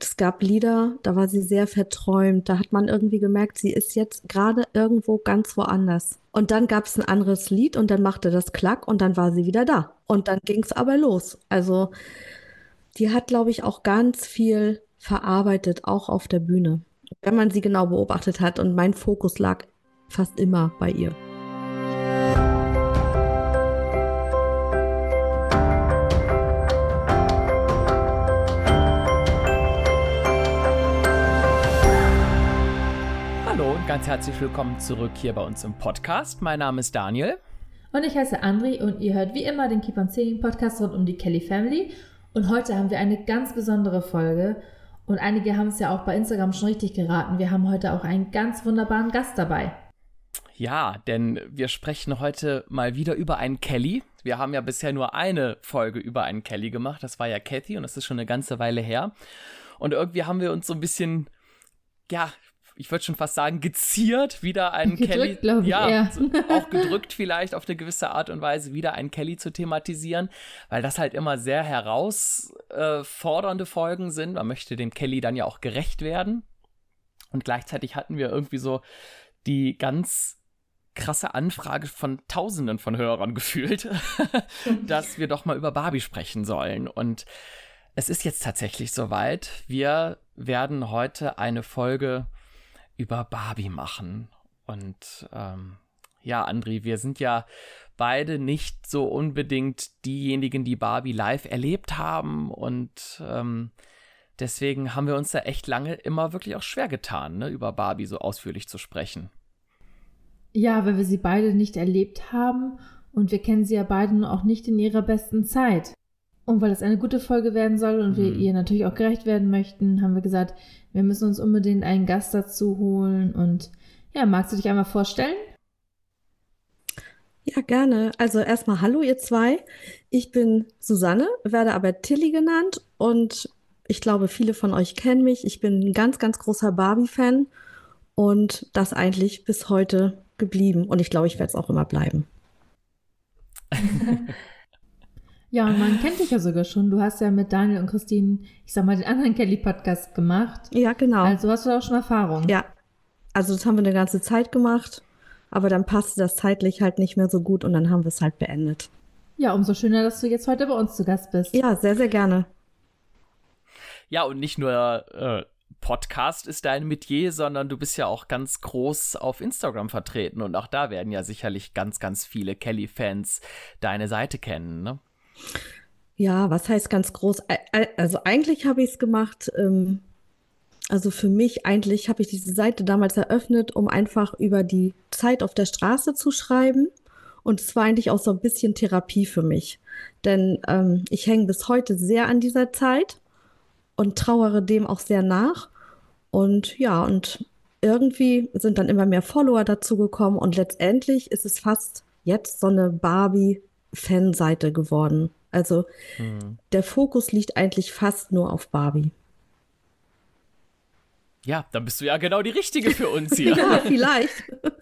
es gab Lieder, da war sie sehr verträumt. Da hat man irgendwie gemerkt, sie ist jetzt gerade irgendwo ganz woanders. Und dann gab es ein anderes Lied und dann machte das Klack und dann war sie wieder da. Und dann ging es aber los. Also die hat, glaube ich, auch ganz viel verarbeitet, auch auf der Bühne. Wenn man sie genau beobachtet hat. Und mein Fokus lag fast immer bei ihr. Ganz herzlich willkommen zurück hier bei uns im Podcast. Mein Name ist Daniel. Und ich heiße Andri und ihr hört wie immer den Keep on Singing Podcast rund um die Kelly Family. Und heute haben wir eine ganz besondere Folge. Und einige haben es ja auch bei Instagram schon richtig geraten. Wir haben heute auch einen ganz wunderbaren Gast dabei. Ja, denn wir sprechen heute mal wieder über einen Kelly. Wir haben ja bisher nur eine Folge über einen Kelly gemacht. Das war ja Kathy und das ist schon eine ganze Weile her. Und irgendwie haben wir uns so ein bisschen, ja, ich würde schon fast sagen, geziert, wieder einen gedrückt, Kelly, ja, so, auch gedrückt vielleicht auf eine gewisse Art und Weise, wieder einen Kelly zu thematisieren, weil das halt immer sehr herausfordernde Folgen sind. Man möchte dem Kelly dann ja auch gerecht werden. Und gleichzeitig hatten wir irgendwie so die ganz krasse Anfrage von Tausenden von Hörern gefühlt, dass wir doch mal über Barbie sprechen sollen. Und es ist jetzt tatsächlich soweit. Wir werden heute eine Folge über Barbie machen. Und ähm, ja, Andri, wir sind ja beide nicht so unbedingt diejenigen, die Barbie live erlebt haben. Und ähm, deswegen haben wir uns da echt lange immer wirklich auch schwer getan, ne, über Barbie so ausführlich zu sprechen. Ja, weil wir sie beide nicht erlebt haben und wir kennen sie ja beide auch nicht in ihrer besten Zeit. Und weil es eine gute Folge werden soll und mhm. wir ihr natürlich auch gerecht werden möchten, haben wir gesagt, wir müssen uns unbedingt einen Gast dazu holen. Und ja, magst du dich einmal vorstellen? Ja, gerne. Also erstmal hallo ihr zwei. Ich bin Susanne, werde aber Tilly genannt und ich glaube, viele von euch kennen mich. Ich bin ein ganz, ganz großer Barbie-Fan und das eigentlich bis heute geblieben. Und ich glaube, ich werde es auch immer bleiben. Ja, und man kennt dich ja sogar schon. Du hast ja mit Daniel und Christine, ich sag mal, den anderen Kelly-Podcast gemacht. Ja, genau. Also hast du auch schon Erfahrung. Ja. Also das haben wir eine ganze Zeit gemacht, aber dann passte das zeitlich halt nicht mehr so gut und dann haben wir es halt beendet. Ja, umso schöner, dass du jetzt heute bei uns zu Gast bist. Ja, sehr, sehr gerne. Ja, und nicht nur äh, Podcast ist dein Metier, sondern du bist ja auch ganz groß auf Instagram vertreten und auch da werden ja sicherlich ganz, ganz viele Kelly-Fans deine Seite kennen, ne? Ja, was heißt ganz groß? Also eigentlich habe ich es gemacht, ähm, also für mich eigentlich habe ich diese Seite damals eröffnet, um einfach über die Zeit auf der Straße zu schreiben. Und es war eigentlich auch so ein bisschen Therapie für mich. Denn ähm, ich hänge bis heute sehr an dieser Zeit und trauere dem auch sehr nach. Und ja, und irgendwie sind dann immer mehr Follower dazugekommen und letztendlich ist es fast jetzt so eine Barbie Fanseite geworden. Also hm. der Fokus liegt eigentlich fast nur auf Barbie. Ja, dann bist du ja genau die Richtige für uns hier. ja, vielleicht.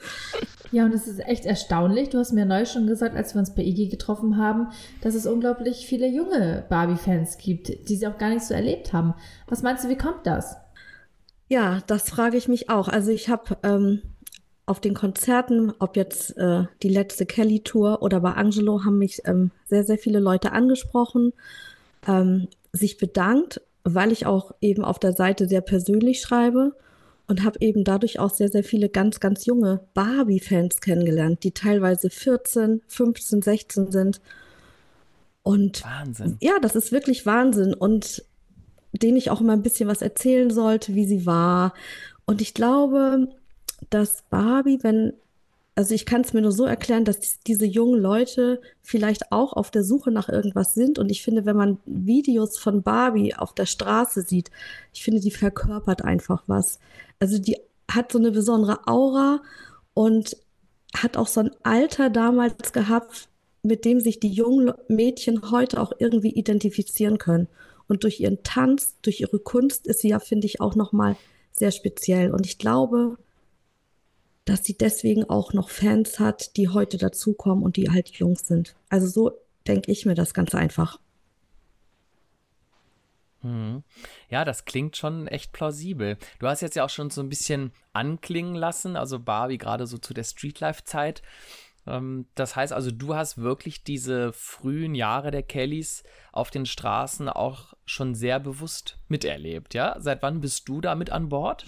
Ja, und es ist echt erstaunlich. Du hast mir neu schon gesagt, als wir uns bei IG getroffen haben, dass es unglaublich viele junge Barbie-Fans gibt, die sie auch gar nicht so erlebt haben. Was meinst du, wie kommt das? Ja, das frage ich mich auch. Also ich habe ähm, auf den Konzerten, ob jetzt äh, die letzte Kelly-Tour oder bei Angelo, haben mich ähm, sehr, sehr viele Leute angesprochen, ähm, sich bedankt, weil ich auch eben auf der Seite sehr persönlich schreibe und habe eben dadurch auch sehr, sehr viele ganz, ganz junge Barbie-Fans kennengelernt, die teilweise 14, 15, 16 sind. Und Wahnsinn. ja, das ist wirklich Wahnsinn. Und denen ich auch immer ein bisschen was erzählen sollte, wie sie war. Und ich glaube, dass Barbie, wenn, also ich kann es mir nur so erklären, dass diese jungen Leute vielleicht auch auf der Suche nach irgendwas sind. Und ich finde, wenn man Videos von Barbie auf der Straße sieht, ich finde, die verkörpert einfach was. Also die hat so eine besondere Aura und hat auch so ein Alter damals gehabt, mit dem sich die jungen Mädchen heute auch irgendwie identifizieren können. Und durch ihren Tanz, durch ihre Kunst ist sie ja, finde ich, auch nochmal sehr speziell. Und ich glaube, dass sie deswegen auch noch Fans hat, die heute dazukommen und die halt Jungs sind. Also so denke ich mir das ganz einfach. Hm. Ja, das klingt schon echt plausibel. Du hast jetzt ja auch schon so ein bisschen anklingen lassen, also Barbie gerade so zu der Streetlife-Zeit. Ähm, das heißt also, du hast wirklich diese frühen Jahre der Kellys auf den Straßen auch schon sehr bewusst miterlebt, ja? Seit wann bist du damit an Bord?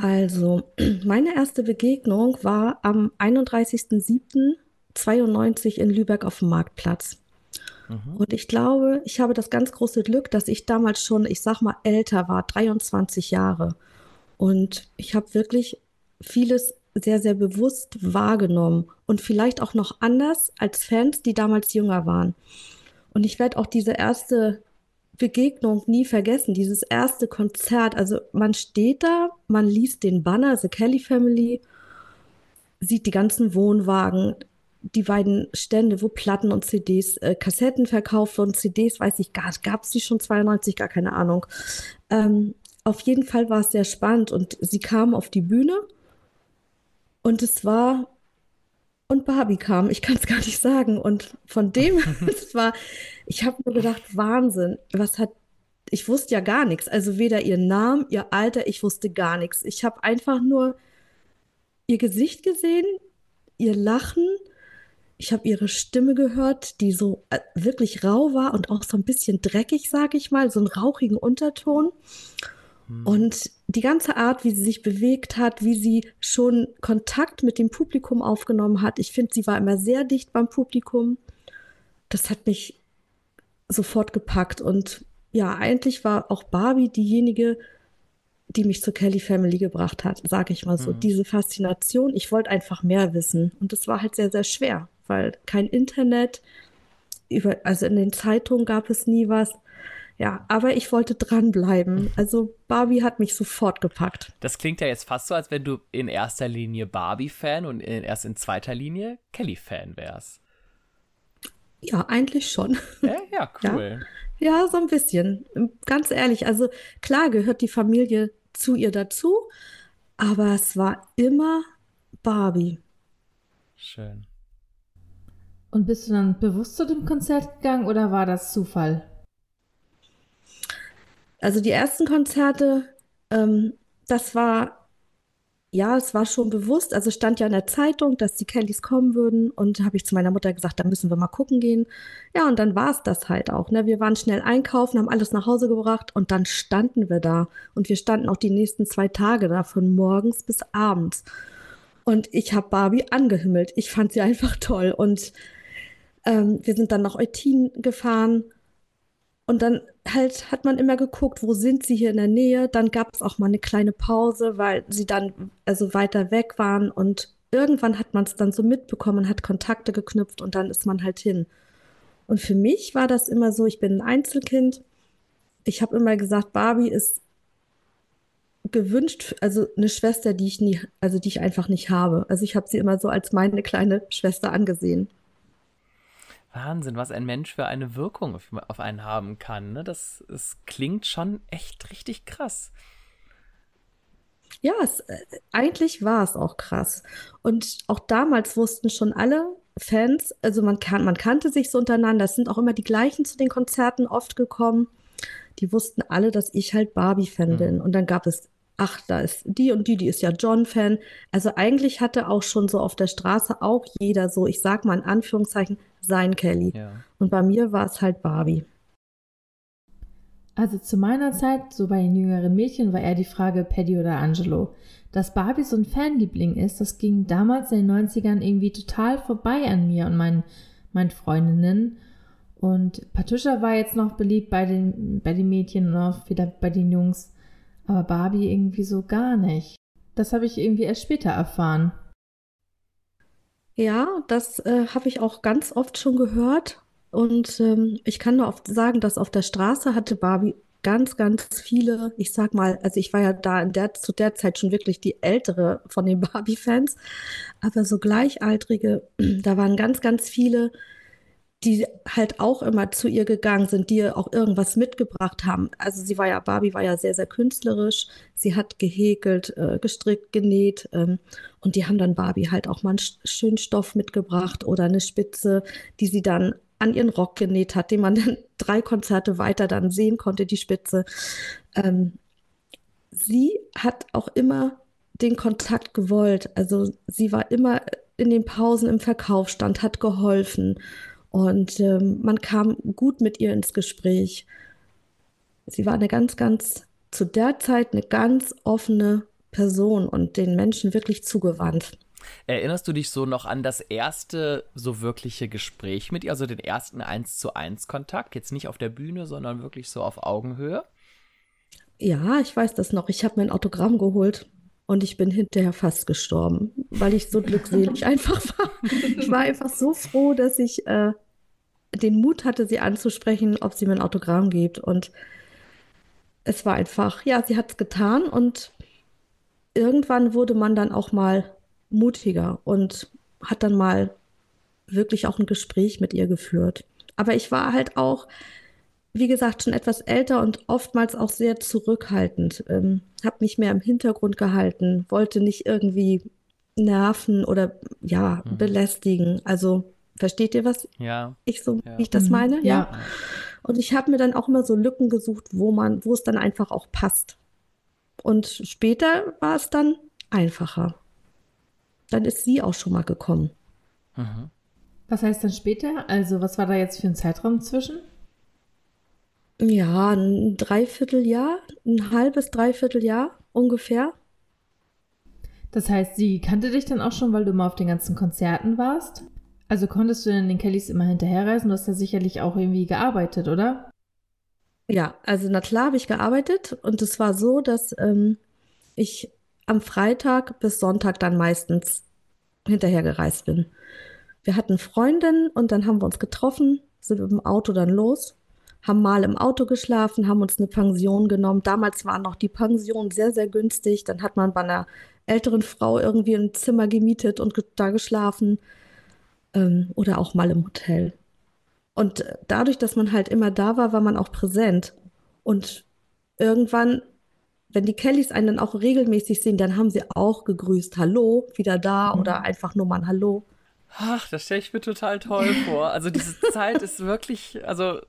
Also, meine erste Begegnung war am 31.07.92 in Lübeck auf dem Marktplatz. Mhm. Und ich glaube, ich habe das ganz große Glück, dass ich damals schon, ich sag mal, älter war, 23 Jahre. Und ich habe wirklich vieles sehr, sehr bewusst wahrgenommen und vielleicht auch noch anders als Fans, die damals jünger waren. Und ich werde auch diese erste Begegnung nie vergessen, dieses erste Konzert. Also man steht da, man liest den Banner, The Kelly Family, sieht die ganzen Wohnwagen, die beiden Stände, wo Platten und CDs, äh, Kassetten verkauft wurden, CDs, weiß ich gar nicht, gab es die schon 92, gar keine Ahnung. Ähm, auf jeden Fall war es sehr spannend und sie kam auf die Bühne und es war, und Barbie kam, ich kann es gar nicht sagen. Und von dem, es war, ich habe nur gedacht, Wahnsinn, was hat, ich wusste ja gar nichts. Also weder ihr Namen, ihr Alter, ich wusste gar nichts. Ich habe einfach nur ihr Gesicht gesehen, ihr Lachen. Ich habe ihre Stimme gehört, die so äh, wirklich rau war und auch so ein bisschen dreckig, sage ich mal, so einen rauchigen Unterton. Hm. Und die ganze Art, wie sie sich bewegt hat, wie sie schon Kontakt mit dem Publikum aufgenommen hat, ich finde, sie war immer sehr dicht beim Publikum. Das hat mich sofort gepackt. Und ja, eigentlich war auch Barbie diejenige, die mich zur Kelly Family gebracht hat, sage ich mal so. Mhm. Diese Faszination, ich wollte einfach mehr wissen. Und das war halt sehr, sehr schwer, weil kein Internet, über, also in den Zeitungen gab es nie was. Ja, aber ich wollte dranbleiben. Also Barbie hat mich sofort gepackt. Das klingt ja jetzt fast so, als wenn du in erster Linie Barbie-Fan und in, erst in zweiter Linie Kelly-Fan wärst. Ja, eigentlich schon. Ja, ja cool. Ja. ja, so ein bisschen. Ganz ehrlich, also klar gehört die Familie zu ihr dazu, aber es war immer Barbie. Schön. Und bist du dann bewusst zu dem Konzert gegangen oder war das Zufall? Also die ersten Konzerte, ähm, das war, ja, es war schon bewusst. Also stand ja in der Zeitung, dass die Kellys kommen würden. Und habe ich zu meiner Mutter gesagt, da müssen wir mal gucken gehen. Ja, und dann war es das halt auch. Ne? Wir waren schnell einkaufen, haben alles nach Hause gebracht und dann standen wir da. Und wir standen auch die nächsten zwei Tage da, von morgens bis abends. Und ich habe Barbie angehimmelt. Ich fand sie einfach toll. Und ähm, wir sind dann nach Eutin gefahren und dann halt hat man immer geguckt, wo sind sie hier in der Nähe. Dann gab es auch mal eine kleine Pause, weil sie dann also weiter weg waren. Und irgendwann hat man es dann so mitbekommen, hat Kontakte geknüpft und dann ist man halt hin. Und für mich war das immer so, ich bin ein Einzelkind. Ich habe immer gesagt, Barbie ist gewünscht, also eine Schwester, die ich nie, also die ich einfach nicht habe. Also ich habe sie immer so als meine kleine Schwester angesehen. Wahnsinn, was ein Mensch für eine Wirkung auf, auf einen haben kann. Ne? Das, das klingt schon echt richtig krass. Ja, es, äh, eigentlich war es auch krass. Und auch damals wussten schon alle Fans, also man, kan man kannte sich so untereinander, es sind auch immer die gleichen zu den Konzerten oft gekommen. Die wussten alle, dass ich halt Barbie-Fan mhm. bin. Und dann gab es ach, da ist die und die, die ist ja John-Fan. Also eigentlich hatte auch schon so auf der Straße auch jeder so, ich sag mal in Anführungszeichen, sein Kelly. Ja. Und bei mir war es halt Barbie. Also zu meiner Zeit, so bei den jüngeren Mädchen, war eher die Frage Paddy oder Angelo. Dass Barbie so ein Fanliebling ist, das ging damals in den 90ern irgendwie total vorbei an mir und meinen, meinen Freundinnen. Und Patricia war jetzt noch beliebt bei den, bei den Mädchen und auch wieder bei den Jungs. Aber Barbie irgendwie so gar nicht. Das habe ich irgendwie erst später erfahren. Ja, das äh, habe ich auch ganz oft schon gehört. Und ähm, ich kann nur oft sagen, dass auf der Straße hatte Barbie ganz, ganz viele, ich sag mal, also ich war ja da in der, zu der Zeit schon wirklich die ältere von den Barbie-Fans, aber so Gleichaltrige, da waren ganz, ganz viele, die halt auch immer zu ihr gegangen sind, die ihr auch irgendwas mitgebracht haben. Also sie war ja, Barbie war ja sehr, sehr künstlerisch. Sie hat gehäkelt, äh, gestrickt, genäht. Ähm, und die haben dann Barbie halt auch mal einen schönen Stoff mitgebracht oder eine Spitze, die sie dann an ihren Rock genäht hat, den man dann drei Konzerte weiter dann sehen konnte, die Spitze. Ähm, sie hat auch immer den Kontakt gewollt. Also sie war immer in den Pausen im Verkaufsstand, hat geholfen und ähm, man kam gut mit ihr ins Gespräch. Sie war eine ganz, ganz, zu der Zeit eine ganz offene Person und den Menschen wirklich zugewandt. Erinnerst du dich so noch an das erste so wirkliche Gespräch mit ihr, also den ersten 1 zu 1 Kontakt? Jetzt nicht auf der Bühne, sondern wirklich so auf Augenhöhe? Ja, ich weiß das noch. Ich habe mein Autogramm geholt und ich bin hinterher fast gestorben, weil ich so glückselig einfach war. Ich war einfach so froh, dass ich äh, den Mut hatte, sie anzusprechen, ob sie mir ein Autogramm gibt. Und es war einfach, ja, sie hat es getan und irgendwann wurde man dann auch mal mutiger und hat dann mal wirklich auch ein Gespräch mit ihr geführt. Aber ich war halt auch, wie gesagt, schon etwas älter und oftmals auch sehr zurückhaltend. Ähm, habe mich mehr im Hintergrund gehalten, wollte nicht irgendwie nerven oder ja, mhm. belästigen. Also versteht ihr, was ja. ich so, ja. wie ich das mhm. meine? Ja. ja. Und ich habe mir dann auch immer so Lücken gesucht, wo man, wo es dann einfach auch passt. Und später war es dann einfacher dann ist sie auch schon mal gekommen. Mhm. Was heißt dann später? Also, was war da jetzt für ein Zeitraum zwischen? Ja, ein Dreivierteljahr, ein halbes Dreivierteljahr ungefähr. Das heißt, sie kannte dich dann auch schon, weil du immer auf den ganzen Konzerten warst? Also konntest du denn den Kellys immer hinterherreisen? Du hast ja sicherlich auch irgendwie gearbeitet, oder? Ja, also na klar habe ich gearbeitet und es war so, dass ähm, ich am Freitag bis Sonntag dann meistens hinterhergereist bin. Wir hatten Freundinnen und dann haben wir uns getroffen, sind mit dem Auto dann los, haben mal im Auto geschlafen, haben uns eine Pension genommen. Damals waren noch die Pensionen sehr, sehr günstig. Dann hat man bei einer älteren Frau irgendwie ein Zimmer gemietet und da geschlafen. Ähm, oder auch mal im Hotel. Und dadurch, dass man halt immer da war, war man auch präsent. Und irgendwann wenn die Kellys einen dann auch regelmäßig sehen, dann haben sie auch gegrüßt, Hallo, wieder da mhm. oder einfach nur mal ein Hallo. Ach, das stelle ich mir total toll vor. Also diese Zeit ist wirklich, also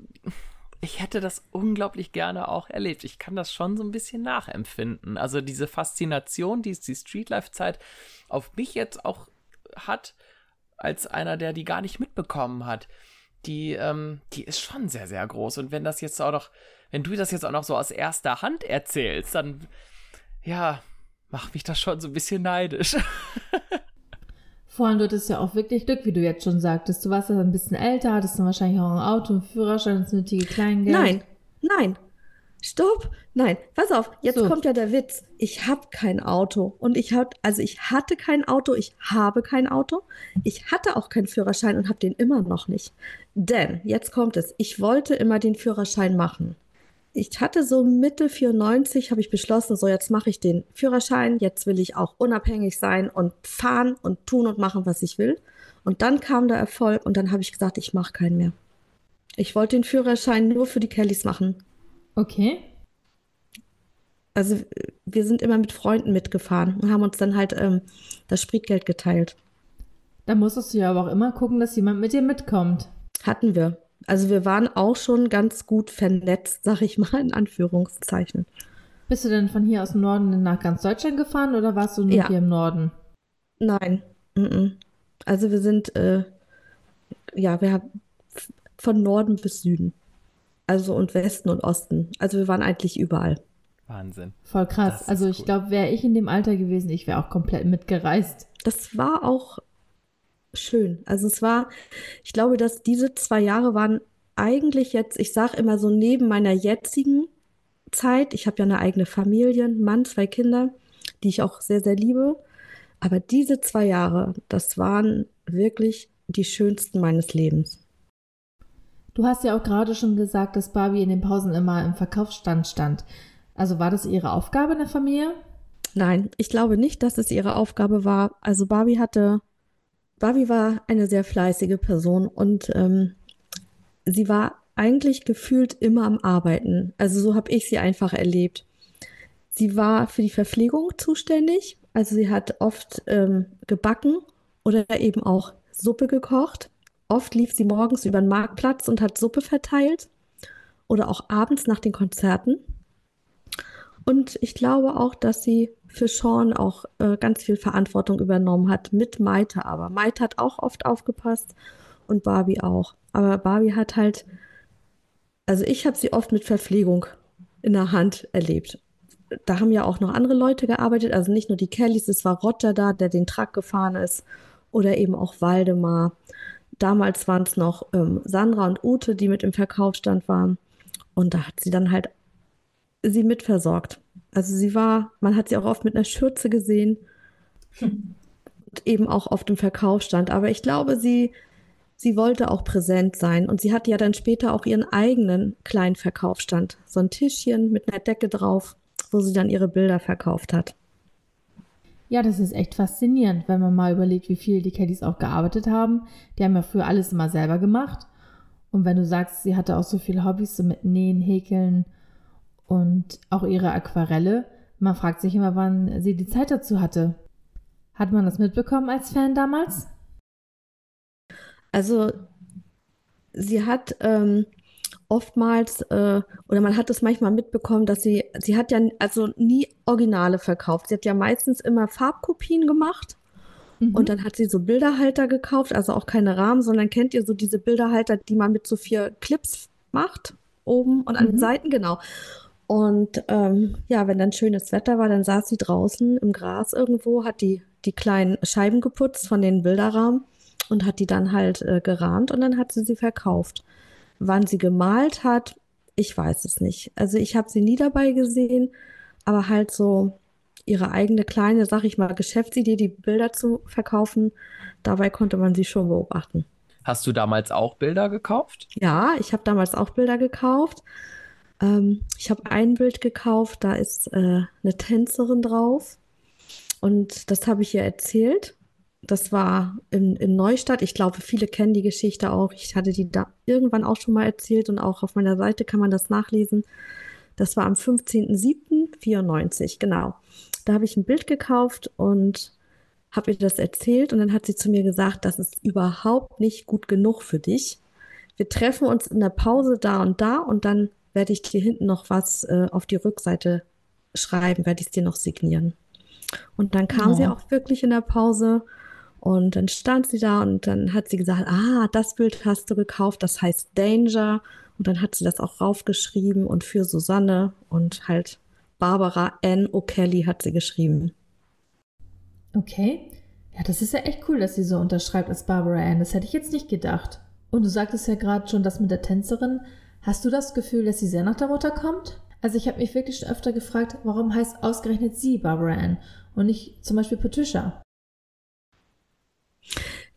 ich hätte das unglaublich gerne auch erlebt. Ich kann das schon so ein bisschen nachempfinden. Also diese Faszination, die die Streetlife-Zeit auf mich jetzt auch hat, als einer, der die gar nicht mitbekommen hat, die, ähm, die ist schon sehr, sehr groß. Und wenn das jetzt auch noch wenn du das jetzt auch noch so aus erster Hand erzählst, dann, ja, macht mich das schon so ein bisschen neidisch. Vor allem, du hattest ja auch wirklich Glück, wie du jetzt schon sagtest. Du warst ja ein bisschen älter, hattest dann wahrscheinlich auch ein Auto, einen Führerschein, das nötige Kleingeld. Nein, nein. Stopp, nein, pass auf, jetzt so. kommt ja der Witz. Ich habe kein Auto und ich hatte, also ich hatte kein Auto, ich habe kein Auto, ich hatte auch keinen Führerschein und habe den immer noch nicht. Denn jetzt kommt es, ich wollte immer den Führerschein machen ich hatte so Mitte 94, habe ich beschlossen, so jetzt mache ich den Führerschein, jetzt will ich auch unabhängig sein und fahren und tun und machen, was ich will. Und dann kam der Erfolg und dann habe ich gesagt, ich mache keinen mehr. Ich wollte den Führerschein nur für die Kellys machen. Okay. Also wir sind immer mit Freunden mitgefahren und haben uns dann halt ähm, das Spritgeld geteilt. Da musstest du ja aber auch immer gucken, dass jemand mit dir mitkommt. Hatten wir. Also wir waren auch schon ganz gut vernetzt, sag ich mal in Anführungszeichen. Bist du denn von hier aus dem Norden nach ganz Deutschland gefahren oder warst du nur ja. hier im Norden? Nein. Also wir sind, äh, ja, wir haben von Norden bis Süden. Also und Westen und Osten. Also wir waren eigentlich überall. Wahnsinn. Voll krass. Also ich cool. glaube, wäre ich in dem Alter gewesen, ich wäre auch komplett mitgereist. Das war auch schön. Also es war, ich glaube, dass diese zwei Jahre waren eigentlich jetzt, ich sage immer so neben meiner jetzigen Zeit, ich habe ja eine eigene Familie, einen Mann, zwei Kinder, die ich auch sehr, sehr liebe. Aber diese zwei Jahre, das waren wirklich die schönsten meines Lebens. Du hast ja auch gerade schon gesagt, dass Barbie in den Pausen immer im Verkaufsstand stand. Also war das ihre Aufgabe in der Familie? Nein, ich glaube nicht, dass es ihre Aufgabe war. Also Barbie hatte Barbie war eine sehr fleißige Person und ähm, sie war eigentlich gefühlt immer am Arbeiten. Also so habe ich sie einfach erlebt. Sie war für die Verpflegung zuständig. Also sie hat oft ähm, gebacken oder eben auch Suppe gekocht. oft lief sie morgens über den Marktplatz und hat Suppe verteilt oder auch abends nach den Konzerten. Und ich glaube auch, dass sie für Sean auch äh, ganz viel Verantwortung übernommen hat, mit Maite aber. Maite hat auch oft aufgepasst und Barbie auch. Aber Barbie hat halt, also ich habe sie oft mit Verpflegung in der Hand erlebt. Da haben ja auch noch andere Leute gearbeitet, also nicht nur die Kellys, es war Roger da, der den Truck gefahren ist, oder eben auch Waldemar. Damals waren es noch ähm, Sandra und Ute, die mit im Verkaufsstand waren. Und da hat sie dann halt sie mitversorgt. Also sie war, man hat sie auch oft mit einer Schürze gesehen. Hm. Und eben auch auf dem Verkaufsstand. Aber ich glaube, sie, sie wollte auch präsent sein. Und sie hatte ja dann später auch ihren eigenen kleinen Verkaufsstand. So ein Tischchen mit einer Decke drauf, wo sie dann ihre Bilder verkauft hat. Ja, das ist echt faszinierend, wenn man mal überlegt, wie viel die Kellys auch gearbeitet haben. Die haben ja früher alles immer selber gemacht. Und wenn du sagst, sie hatte auch so viele Hobbys, so mit Nähen, Häkeln und auch ihre Aquarelle, man fragt sich immer, wann sie die Zeit dazu hatte. Hat man das mitbekommen als Fan damals? Also, sie hat ähm, oftmals, äh, oder man hat es manchmal mitbekommen, dass sie, sie hat ja also nie Originale verkauft. Sie hat ja meistens immer Farbkopien gemacht. Mhm. Und dann hat sie so Bilderhalter gekauft, also auch keine Rahmen, sondern kennt ihr so diese Bilderhalter, die man mit so vier Clips macht, oben und an mhm. den Seiten, genau. Und ähm, ja, wenn dann schönes Wetter war, dann saß sie draußen im Gras irgendwo, hat die, die kleinen Scheiben geputzt von den Bilderrahmen und hat die dann halt äh, gerahmt und dann hat sie sie verkauft. Wann sie gemalt hat, ich weiß es nicht. Also ich habe sie nie dabei gesehen, aber halt so ihre eigene kleine, sag ich mal, Geschäftsidee, die Bilder zu verkaufen, dabei konnte man sie schon beobachten. Hast du damals auch Bilder gekauft? Ja, ich habe damals auch Bilder gekauft. Ähm, ich habe ein Bild gekauft, da ist äh, eine Tänzerin drauf. Und das habe ich ihr erzählt. Das war in, in Neustadt. Ich glaube, viele kennen die Geschichte auch. Ich hatte die da irgendwann auch schon mal erzählt und auch auf meiner Seite kann man das nachlesen. Das war am 15.07.94, genau. Da habe ich ein Bild gekauft und habe ihr das erzählt und dann hat sie zu mir gesagt, das ist überhaupt nicht gut genug für dich. Wir treffen uns in der Pause da und da und dann werde ich dir hinten noch was äh, auf die Rückseite schreiben, werde ich es dir noch signieren. Und dann kam oh. sie auch wirklich in der Pause und dann stand sie da und dann hat sie gesagt, ah, das Bild hast du gekauft, das heißt Danger. Und dann hat sie das auch raufgeschrieben und für Susanne und halt Barbara N. O'Kelly hat sie geschrieben. Okay. Ja, das ist ja echt cool, dass sie so unterschreibt als Barbara Ann. Das hätte ich jetzt nicht gedacht. Und du sagtest ja gerade schon das mit der Tänzerin. Hast du das Gefühl, dass sie sehr nach der Mutter kommt? Also ich habe mich wirklich schon öfter gefragt, warum heißt ausgerechnet sie Barbara Ann und nicht zum Beispiel Patricia?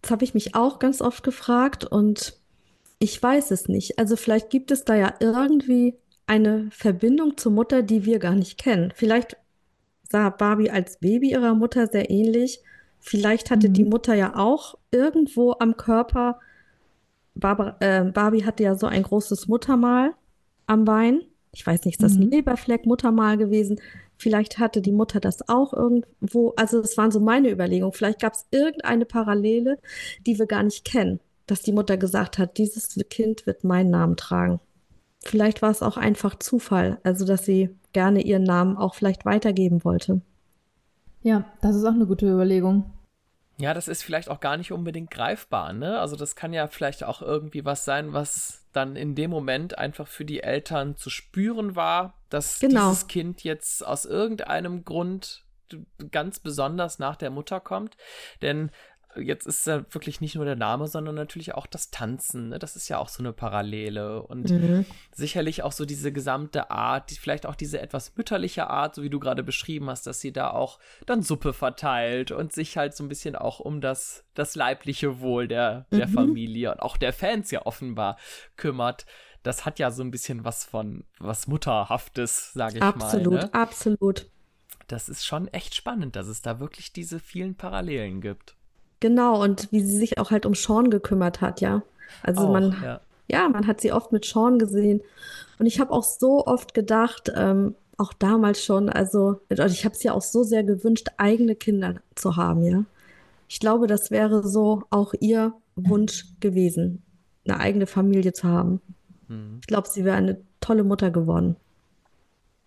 Das habe ich mich auch ganz oft gefragt und ich weiß es nicht. Also vielleicht gibt es da ja irgendwie eine Verbindung zur Mutter, die wir gar nicht kennen. Vielleicht sah Barbie als Baby ihrer Mutter sehr ähnlich. Vielleicht hatte mhm. die Mutter ja auch irgendwo am Körper. Barbara, äh, Barbie hatte ja so ein großes Muttermal am Bein. Ich weiß nicht, ist das mhm. ein Leberfleck, Muttermal gewesen? Vielleicht hatte die Mutter das auch irgendwo. Also, das waren so meine Überlegungen. Vielleicht gab es irgendeine Parallele, die wir gar nicht kennen, dass die Mutter gesagt hat, dieses Kind wird meinen Namen tragen. Vielleicht war es auch einfach Zufall, also dass sie gerne ihren Namen auch vielleicht weitergeben wollte. Ja, das ist auch eine gute Überlegung. Ja, das ist vielleicht auch gar nicht unbedingt greifbar, ne? Also das kann ja vielleicht auch irgendwie was sein, was dann in dem Moment einfach für die Eltern zu spüren war, dass genau. dieses Kind jetzt aus irgendeinem Grund ganz besonders nach der Mutter kommt. Denn jetzt ist ja wirklich nicht nur der Name, sondern natürlich auch das Tanzen. Ne? Das ist ja auch so eine Parallele. Und mhm. sicherlich auch so diese gesamte Art, die, vielleicht auch diese etwas mütterliche Art, so wie du gerade beschrieben hast, dass sie da auch dann Suppe verteilt und sich halt so ein bisschen auch um das, das leibliche Wohl der, der mhm. Familie und auch der Fans ja offenbar kümmert. Das hat ja so ein bisschen was von was Mutterhaftes, sage ich absolut, mal. Absolut, ne? absolut. Das ist schon echt spannend, dass es da wirklich diese vielen Parallelen gibt. Genau, und wie sie sich auch halt um Sean gekümmert hat, ja. Also auch, man, ja. ja. man hat sie oft mit Sean gesehen. Und ich habe auch so oft gedacht, ähm, auch damals schon, also ich habe es ja auch so sehr gewünscht, eigene Kinder zu haben, ja. Ich glaube, das wäre so auch ihr Wunsch gewesen, eine eigene Familie zu haben. Mhm. Ich glaube, sie wäre eine tolle Mutter geworden.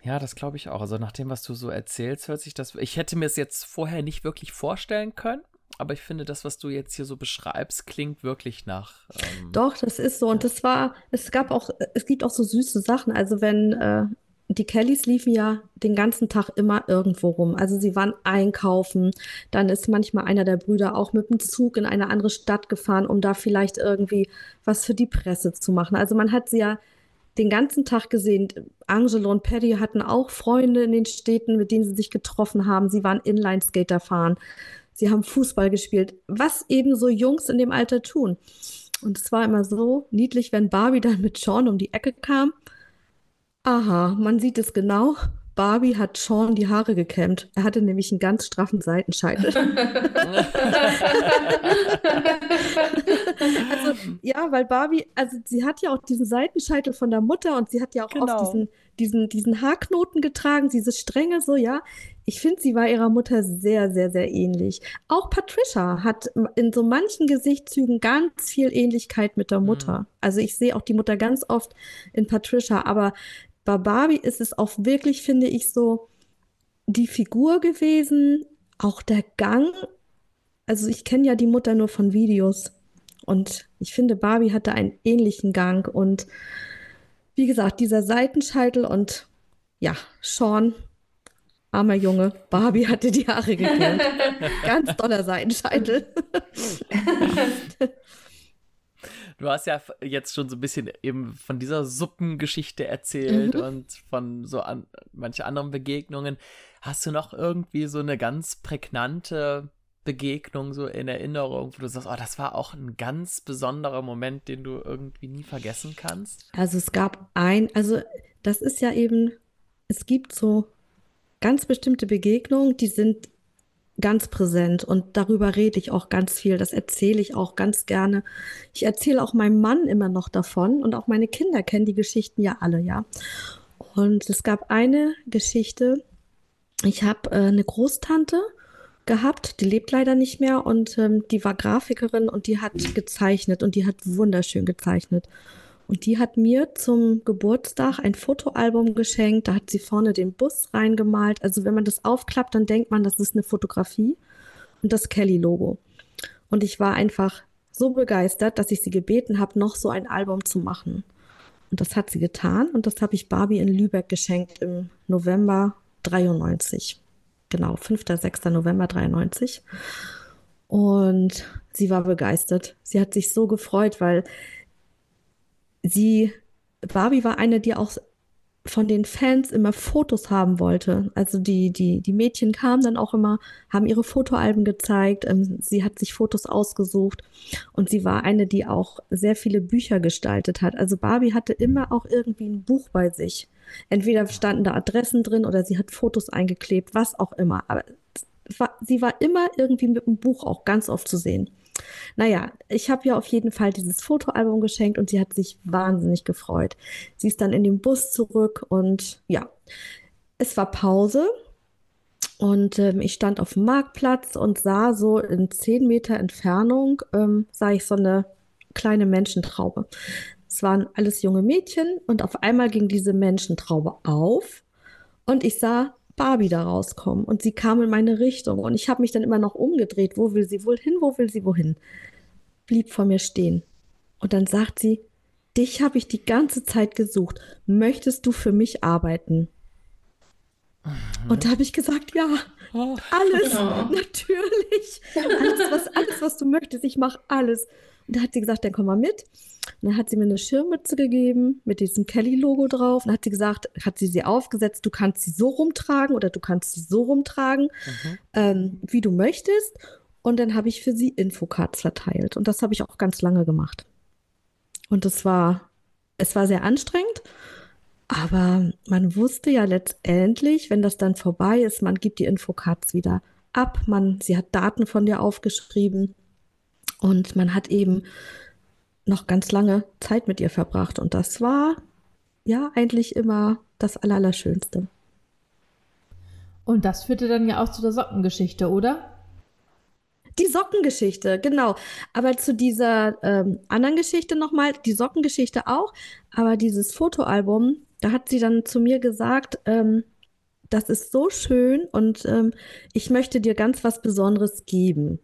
Ja, das glaube ich auch. Also nach dem, was du so erzählst, hört sich das. Ich hätte mir es jetzt vorher nicht wirklich vorstellen können, aber ich finde, das, was du jetzt hier so beschreibst, klingt wirklich nach. Ähm, Doch, das ist so. Und das war, es gab auch, es gibt auch so süße Sachen. Also wenn äh, die Kellys liefen ja den ganzen Tag immer irgendwo rum. Also sie waren einkaufen. Dann ist manchmal einer der Brüder auch mit dem Zug in eine andere Stadt gefahren, um da vielleicht irgendwie was für die Presse zu machen. Also man hat sie ja den ganzen Tag gesehen. Angelo und Paddy hatten auch Freunde in den Städten, mit denen sie sich getroffen haben. Sie waren Inline-Skater fahren. Sie haben Fußball gespielt, was eben so Jungs in dem Alter tun. Und es war immer so niedlich, wenn Barbie dann mit Sean um die Ecke kam Aha, man sieht es genau. Barbie hat Sean die Haare gekämmt. Er hatte nämlich einen ganz straffen Seitenscheitel. also, ja, weil Barbie, also sie hat ja auch diesen Seitenscheitel von der Mutter und sie hat ja auch genau. oft diesen, diesen, diesen Haarknoten getragen, diese Stränge so, ja. Ich finde, sie war ihrer Mutter sehr, sehr, sehr ähnlich. Auch Patricia hat in so manchen Gesichtszügen ganz viel Ähnlichkeit mit der Mutter. Mhm. Also ich sehe auch die Mutter ganz oft in Patricia, aber bei Barbie ist es auch wirklich, finde ich, so die Figur gewesen, auch der Gang. Also ich kenne ja die Mutter nur von Videos und ich finde, Barbie hatte einen ähnlichen Gang und wie gesagt, dieser Seitenscheitel und ja, Sean, armer Junge, Barbie hatte die Haare gekämmt. Ganz toller Seitenscheitel. Du hast ja jetzt schon so ein bisschen eben von dieser Suppengeschichte erzählt mhm. und von so an manche anderen Begegnungen. Hast du noch irgendwie so eine ganz prägnante Begegnung so in Erinnerung, wo du sagst, oh, das war auch ein ganz besonderer Moment, den du irgendwie nie vergessen kannst? Also es gab ein, also das ist ja eben, es gibt so ganz bestimmte Begegnungen, die sind ganz präsent und darüber rede ich auch ganz viel. Das erzähle ich auch ganz gerne. Ich erzähle auch meinem Mann immer noch davon und auch meine Kinder kennen die Geschichten ja alle, ja. Und es gab eine Geschichte. Ich habe äh, eine Großtante gehabt, die lebt leider nicht mehr und ähm, die war Grafikerin und die hat gezeichnet und die hat wunderschön gezeichnet. Und die hat mir zum Geburtstag ein Fotoalbum geschenkt. Da hat sie vorne den Bus reingemalt. Also wenn man das aufklappt, dann denkt man, das ist eine Fotografie und das Kelly-Logo. Und ich war einfach so begeistert, dass ich sie gebeten habe, noch so ein Album zu machen. Und das hat sie getan und das habe ich Barbie in Lübeck geschenkt im November 93. Genau, 5. 6. November 93. Und sie war begeistert. Sie hat sich so gefreut, weil sie, Barbie war eine, die auch von den Fans immer Fotos haben wollte. Also die, die, die Mädchen kamen dann auch immer, haben ihre Fotoalben gezeigt. Ähm, sie hat sich Fotos ausgesucht und sie war eine, die auch sehr viele Bücher gestaltet hat. Also Barbie hatte immer auch irgendwie ein Buch bei sich. Entweder standen da Adressen drin oder sie hat Fotos eingeklebt, was auch immer. Aber war, sie war immer irgendwie mit dem Buch auch ganz oft zu sehen. Naja, ich habe ihr auf jeden Fall dieses Fotoalbum geschenkt und sie hat sich wahnsinnig gefreut. Sie ist dann in den Bus zurück und ja, es war Pause und ähm, ich stand auf dem Marktplatz und sah so in zehn Meter Entfernung, ähm, sah ich so eine kleine Menschentraube. Es waren alles junge Mädchen und auf einmal ging diese Menschentraube auf und ich sah Barbie da rauskommen. Und sie kam in meine Richtung. Und ich habe mich dann immer noch umgedreht. Wo will sie wohl hin? Wo will sie wohin? Blieb vor mir stehen. Und dann sagt sie, dich habe ich die ganze Zeit gesucht. Möchtest du für mich arbeiten? Mhm. Und da habe ich gesagt, ja, alles, oh. natürlich. Alles was, alles, was du möchtest, ich mache alles. Da hat sie gesagt, dann komm mal mit. Und dann hat sie mir eine Schirmmütze gegeben mit diesem Kelly-Logo drauf. Und dann hat sie gesagt, hat sie sie aufgesetzt, du kannst sie so rumtragen oder du kannst sie so rumtragen, mhm. ähm, wie du möchtest. Und dann habe ich für sie Infocards verteilt. Und das habe ich auch ganz lange gemacht. Und es war, es war sehr anstrengend. Aber man wusste ja letztendlich, wenn das dann vorbei ist, man gibt die Infocards wieder ab. Man, sie hat Daten von dir aufgeschrieben. Und man hat eben noch ganz lange Zeit mit ihr verbracht. Und das war ja eigentlich immer das Allerschönste. Und das führte dann ja auch zu der Sockengeschichte, oder? Die Sockengeschichte, genau. Aber zu dieser ähm, anderen Geschichte nochmal, die Sockengeschichte auch, aber dieses Fotoalbum, da hat sie dann zu mir gesagt, ähm, das ist so schön und ähm, ich möchte dir ganz was Besonderes geben.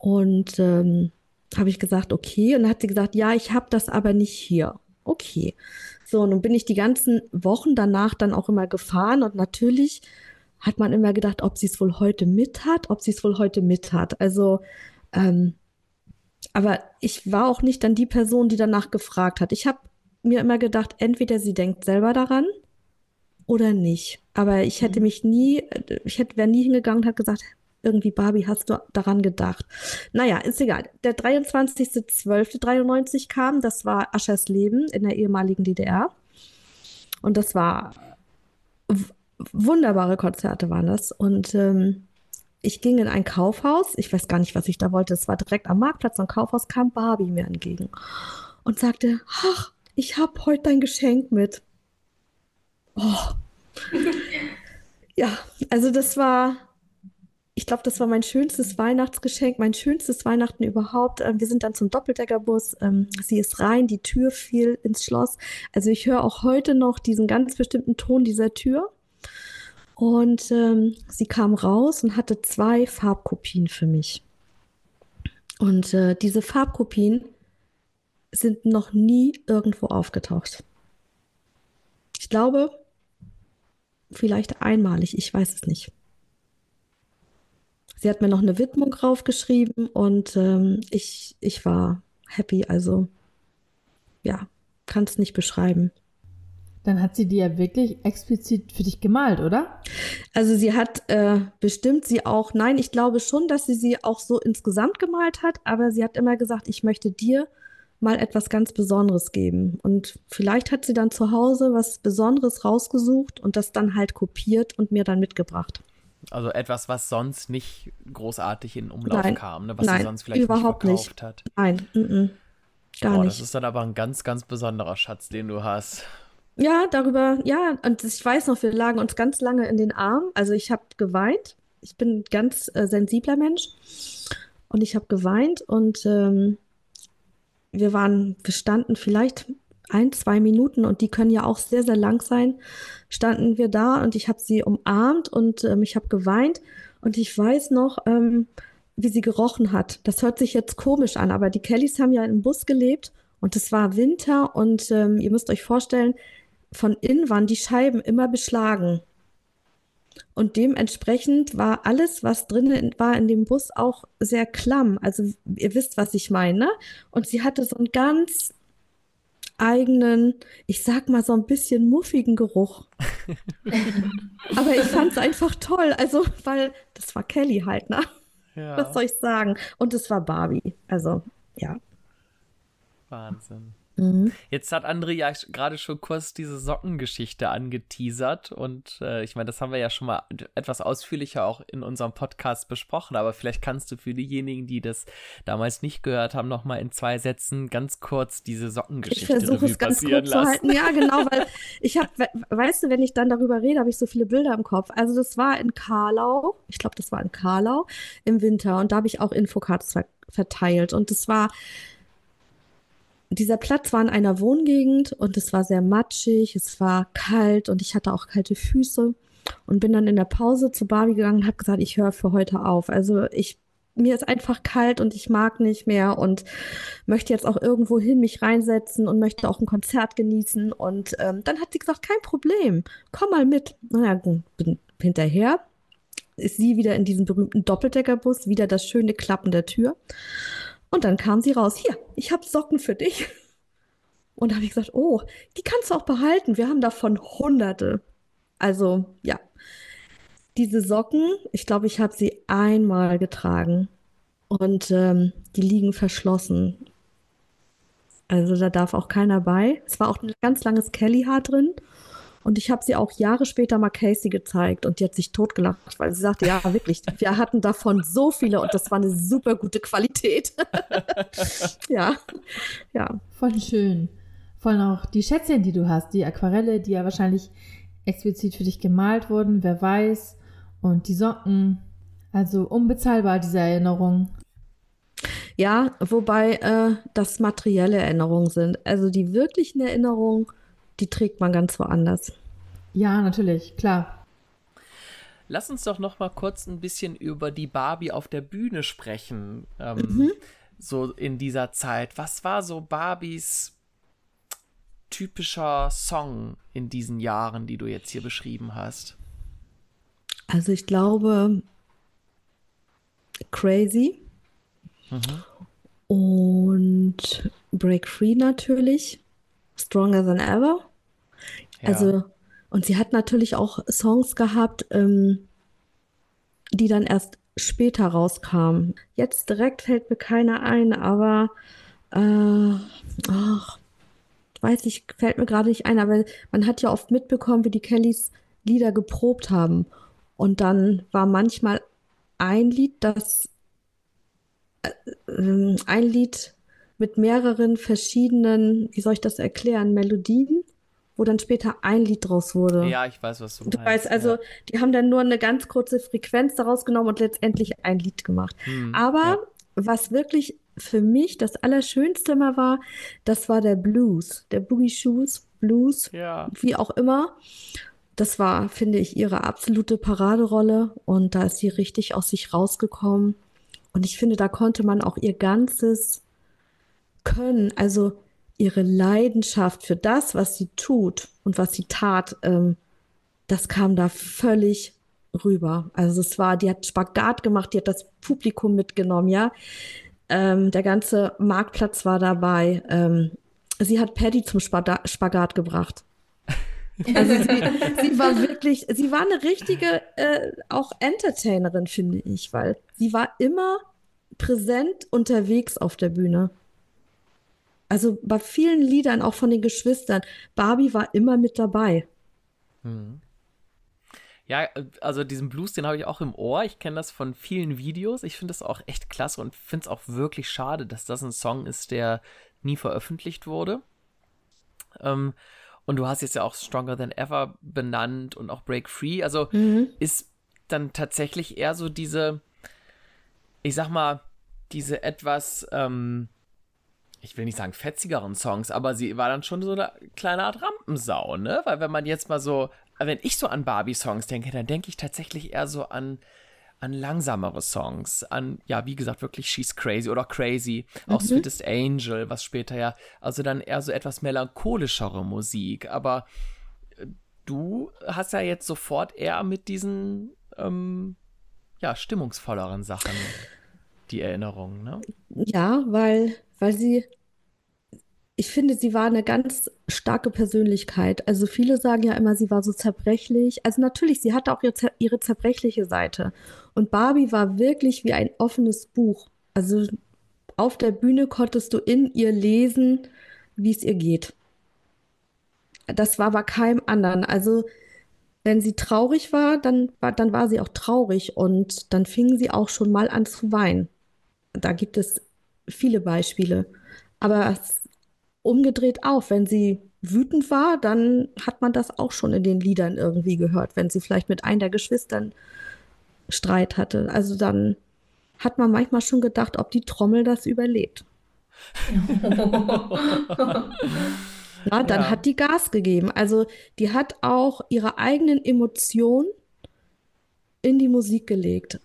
Und ähm, habe ich gesagt, okay. Und dann hat sie gesagt, ja, ich habe das aber nicht hier. Okay. So, und nun bin ich die ganzen Wochen danach dann auch immer gefahren und natürlich hat man immer gedacht, ob sie es wohl heute mit hat, ob sie es wohl heute mit hat. Also, ähm, aber ich war auch nicht dann die Person, die danach gefragt hat. Ich habe mir immer gedacht, entweder sie denkt selber daran oder nicht. Aber ich hätte mhm. mich nie, ich hätte, wäre nie hingegangen und hat gesagt, irgendwie, Barbie, hast du daran gedacht? Naja, ist egal. Der 23.12.93 kam, das war Aschers Leben in der ehemaligen DDR. Und das war wunderbare Konzerte waren das. Und ähm, ich ging in ein Kaufhaus. Ich weiß gar nicht, was ich da wollte. Es war direkt am Marktplatz. Ein Kaufhaus kam Barbie mir entgegen und sagte: Ach, ich habe heute dein Geschenk mit. Oh. ja, also das war ich glaube, das war mein schönstes Weihnachtsgeschenk, mein schönstes Weihnachten überhaupt. Ähm, wir sind dann zum Doppeldeckerbus. Ähm, sie ist rein, die Tür fiel ins Schloss. Also ich höre auch heute noch diesen ganz bestimmten Ton dieser Tür. Und ähm, sie kam raus und hatte zwei Farbkopien für mich. Und äh, diese Farbkopien sind noch nie irgendwo aufgetaucht. Ich glaube, vielleicht einmalig, ich weiß es nicht. Sie hat mir noch eine Widmung draufgeschrieben und ähm, ich, ich war happy. Also ja, kann es nicht beschreiben. Dann hat sie die ja wirklich explizit für dich gemalt, oder? Also sie hat äh, bestimmt sie auch, nein, ich glaube schon, dass sie sie auch so insgesamt gemalt hat, aber sie hat immer gesagt, ich möchte dir mal etwas ganz Besonderes geben. Und vielleicht hat sie dann zu Hause was Besonderes rausgesucht und das dann halt kopiert und mir dann mitgebracht. Also etwas, was sonst nicht großartig in Umlauf nein, kam, ne? was nein, sie sonst vielleicht überhaupt nicht verkauft nicht. hat. Nein, mm -mm, gar Boah, nicht. Das ist dann aber ein ganz, ganz besonderer Schatz, den du hast. Ja, darüber, ja, und ich weiß noch, wir lagen uns ganz lange in den Armen. Also ich habe geweint. Ich bin ein ganz äh, sensibler Mensch. Und ich habe geweint und ähm, wir waren, wir standen vielleicht ein, zwei Minuten und die können ja auch sehr, sehr lang sein, standen wir da und ich habe sie umarmt und ähm, ich habe geweint und ich weiß noch, ähm, wie sie gerochen hat. Das hört sich jetzt komisch an, aber die Kellys haben ja im Bus gelebt und es war Winter und ähm, ihr müsst euch vorstellen, von innen waren die Scheiben immer beschlagen. Und dementsprechend war alles, was drin war in dem Bus, auch sehr klamm. Also ihr wisst, was ich meine. Und sie hatte so einen ganz eigenen, ich sag mal so ein bisschen muffigen Geruch. Aber ich fand es einfach toll. Also, weil das war Kelly halt, ne? Ja. Was soll ich sagen? Und es war Barbie. Also, ja. Wahnsinn. Mhm. Jetzt hat André ja gerade schon kurz diese Sockengeschichte angeteasert und äh, ich meine, das haben wir ja schon mal etwas ausführlicher auch in unserem Podcast besprochen, aber vielleicht kannst du für diejenigen, die das damals nicht gehört haben, noch mal in zwei Sätzen ganz kurz diese Sockengeschichte ich versuche es ganz kurz lassen. zu halten. Ja, genau, weil ich habe, weißt du, wenn ich dann darüber rede, habe ich so viele Bilder im Kopf. Also das war in Karlau, ich glaube, das war in Karlau im Winter und da habe ich auch Infocards verteilt und das war dieser Platz war in einer Wohngegend und es war sehr matschig, es war kalt und ich hatte auch kalte Füße und bin dann in der Pause zu Barbie gegangen und habe gesagt, ich höre für heute auf. Also ich mir ist einfach kalt und ich mag nicht mehr und möchte jetzt auch irgendwo hin mich reinsetzen und möchte auch ein Konzert genießen. Und ähm, dann hat sie gesagt, kein Problem, komm mal mit. Naja, bin hinterher. Ist sie wieder in diesem berühmten Doppeldeckerbus, wieder das schöne Klappen der Tür. Und dann kam sie raus, hier, ich habe Socken für dich. Und da habe ich gesagt, oh, die kannst du auch behalten. Wir haben davon hunderte. Also ja, diese Socken, ich glaube, ich habe sie einmal getragen. Und ähm, die liegen verschlossen. Also da darf auch keiner bei. Es war auch ein ganz langes Kelly-Haar drin. Und ich habe sie auch Jahre später mal Casey gezeigt und die hat sich totgelacht, weil sie sagte, ja, wirklich, wir hatten davon so viele und das war eine super gute Qualität. ja, ja. Voll schön. Vor allem auch die Schätzchen, die du hast, die Aquarelle, die ja wahrscheinlich explizit für dich gemalt wurden, wer weiß. Und die Socken. Also unbezahlbar, diese Erinnerungen. Ja, wobei äh, das materielle Erinnerungen sind. Also die wirklichen Erinnerungen, die trägt man ganz woanders. Ja, natürlich, klar. Lass uns doch noch mal kurz ein bisschen über die Barbie auf der Bühne sprechen. Ähm, mhm. So in dieser Zeit. Was war so Barbies typischer Song in diesen Jahren, die du jetzt hier beschrieben hast? Also ich glaube Crazy mhm. und Break Free natürlich, Stronger Than Ever. Also und sie hat natürlich auch Songs gehabt, ähm, die dann erst später rauskamen. Jetzt direkt fällt mir keiner ein, aber äh, ach, weiß ich, fällt mir gerade nicht ein, aber man hat ja oft mitbekommen, wie die Kellys Lieder geprobt haben. Und dann war manchmal ein Lied, das äh, äh, ein Lied mit mehreren verschiedenen, wie soll ich das erklären, Melodien, wo dann später ein Lied draus wurde. Ja, ich weiß, was du, du meinst. Weißt, also ja. die haben dann nur eine ganz kurze Frequenz daraus genommen und letztendlich ein Lied gemacht. Hm, Aber ja. was wirklich für mich das Allerschönste immer war, das war der Blues, der Boogie Shoes Blues, ja. wie auch immer. Das war, finde ich, ihre absolute Paraderolle und da ist sie richtig aus sich rausgekommen. Und ich finde, da konnte man auch ihr ganzes Können, also ihre Leidenschaft für das, was sie tut und was sie tat, ähm, das kam da völlig rüber. Also es war, die hat Spagat gemacht, die hat das Publikum mitgenommen, ja. Ähm, der ganze Marktplatz war dabei. Ähm, sie hat Paddy zum Spagat, gebracht. Also sie, sie, war wirklich, sie war eine richtige äh, auch Entertainerin, finde ich, weil sie war immer präsent unterwegs auf der Bühne. Also bei vielen Liedern, auch von den Geschwistern, Barbie war immer mit dabei. Hm. Ja, also diesen Blues, den habe ich auch im Ohr. Ich kenne das von vielen Videos. Ich finde das auch echt klasse und finde es auch wirklich schade, dass das ein Song ist, der nie veröffentlicht wurde. Ähm, und du hast jetzt ja auch Stronger Than Ever benannt und auch Break Free. Also mhm. ist dann tatsächlich eher so diese, ich sag mal, diese etwas, ähm, ich will nicht sagen fetzigeren Songs, aber sie war dann schon so eine kleine Art Rampensau, ne? Weil wenn man jetzt mal so, wenn ich so an Barbie-Songs denke, dann denke ich tatsächlich eher so an an langsamere Songs, an, ja, wie gesagt, wirklich She's Crazy oder Crazy, auch mhm. Sweetest Angel, was später ja, also dann eher so etwas melancholischere Musik, aber äh, du hast ja jetzt sofort eher mit diesen, ähm, ja, stimmungsvolleren Sachen die Erinnerungen, ne? Ja, weil, weil sie ich finde, sie war eine ganz starke Persönlichkeit. Also viele sagen ja immer, sie war so zerbrechlich. Also natürlich, sie hatte auch ihre, zerbrechliche Seite. Und Barbie war wirklich wie ein offenes Buch. Also auf der Bühne konntest du in ihr lesen, wie es ihr geht. Das war bei keinem anderen. Also wenn sie traurig war, dann war, dann war sie auch traurig und dann fing sie auch schon mal an zu weinen. Da gibt es viele Beispiele. Aber umgedreht auf. Wenn sie wütend war, dann hat man das auch schon in den Liedern irgendwie gehört, wenn sie vielleicht mit einem der Geschwistern Streit hatte. Also dann hat man manchmal schon gedacht, ob die Trommel das überlebt. ja, dann ja. hat die Gas gegeben. Also die hat auch ihre eigenen Emotionen in die Musik gelegt.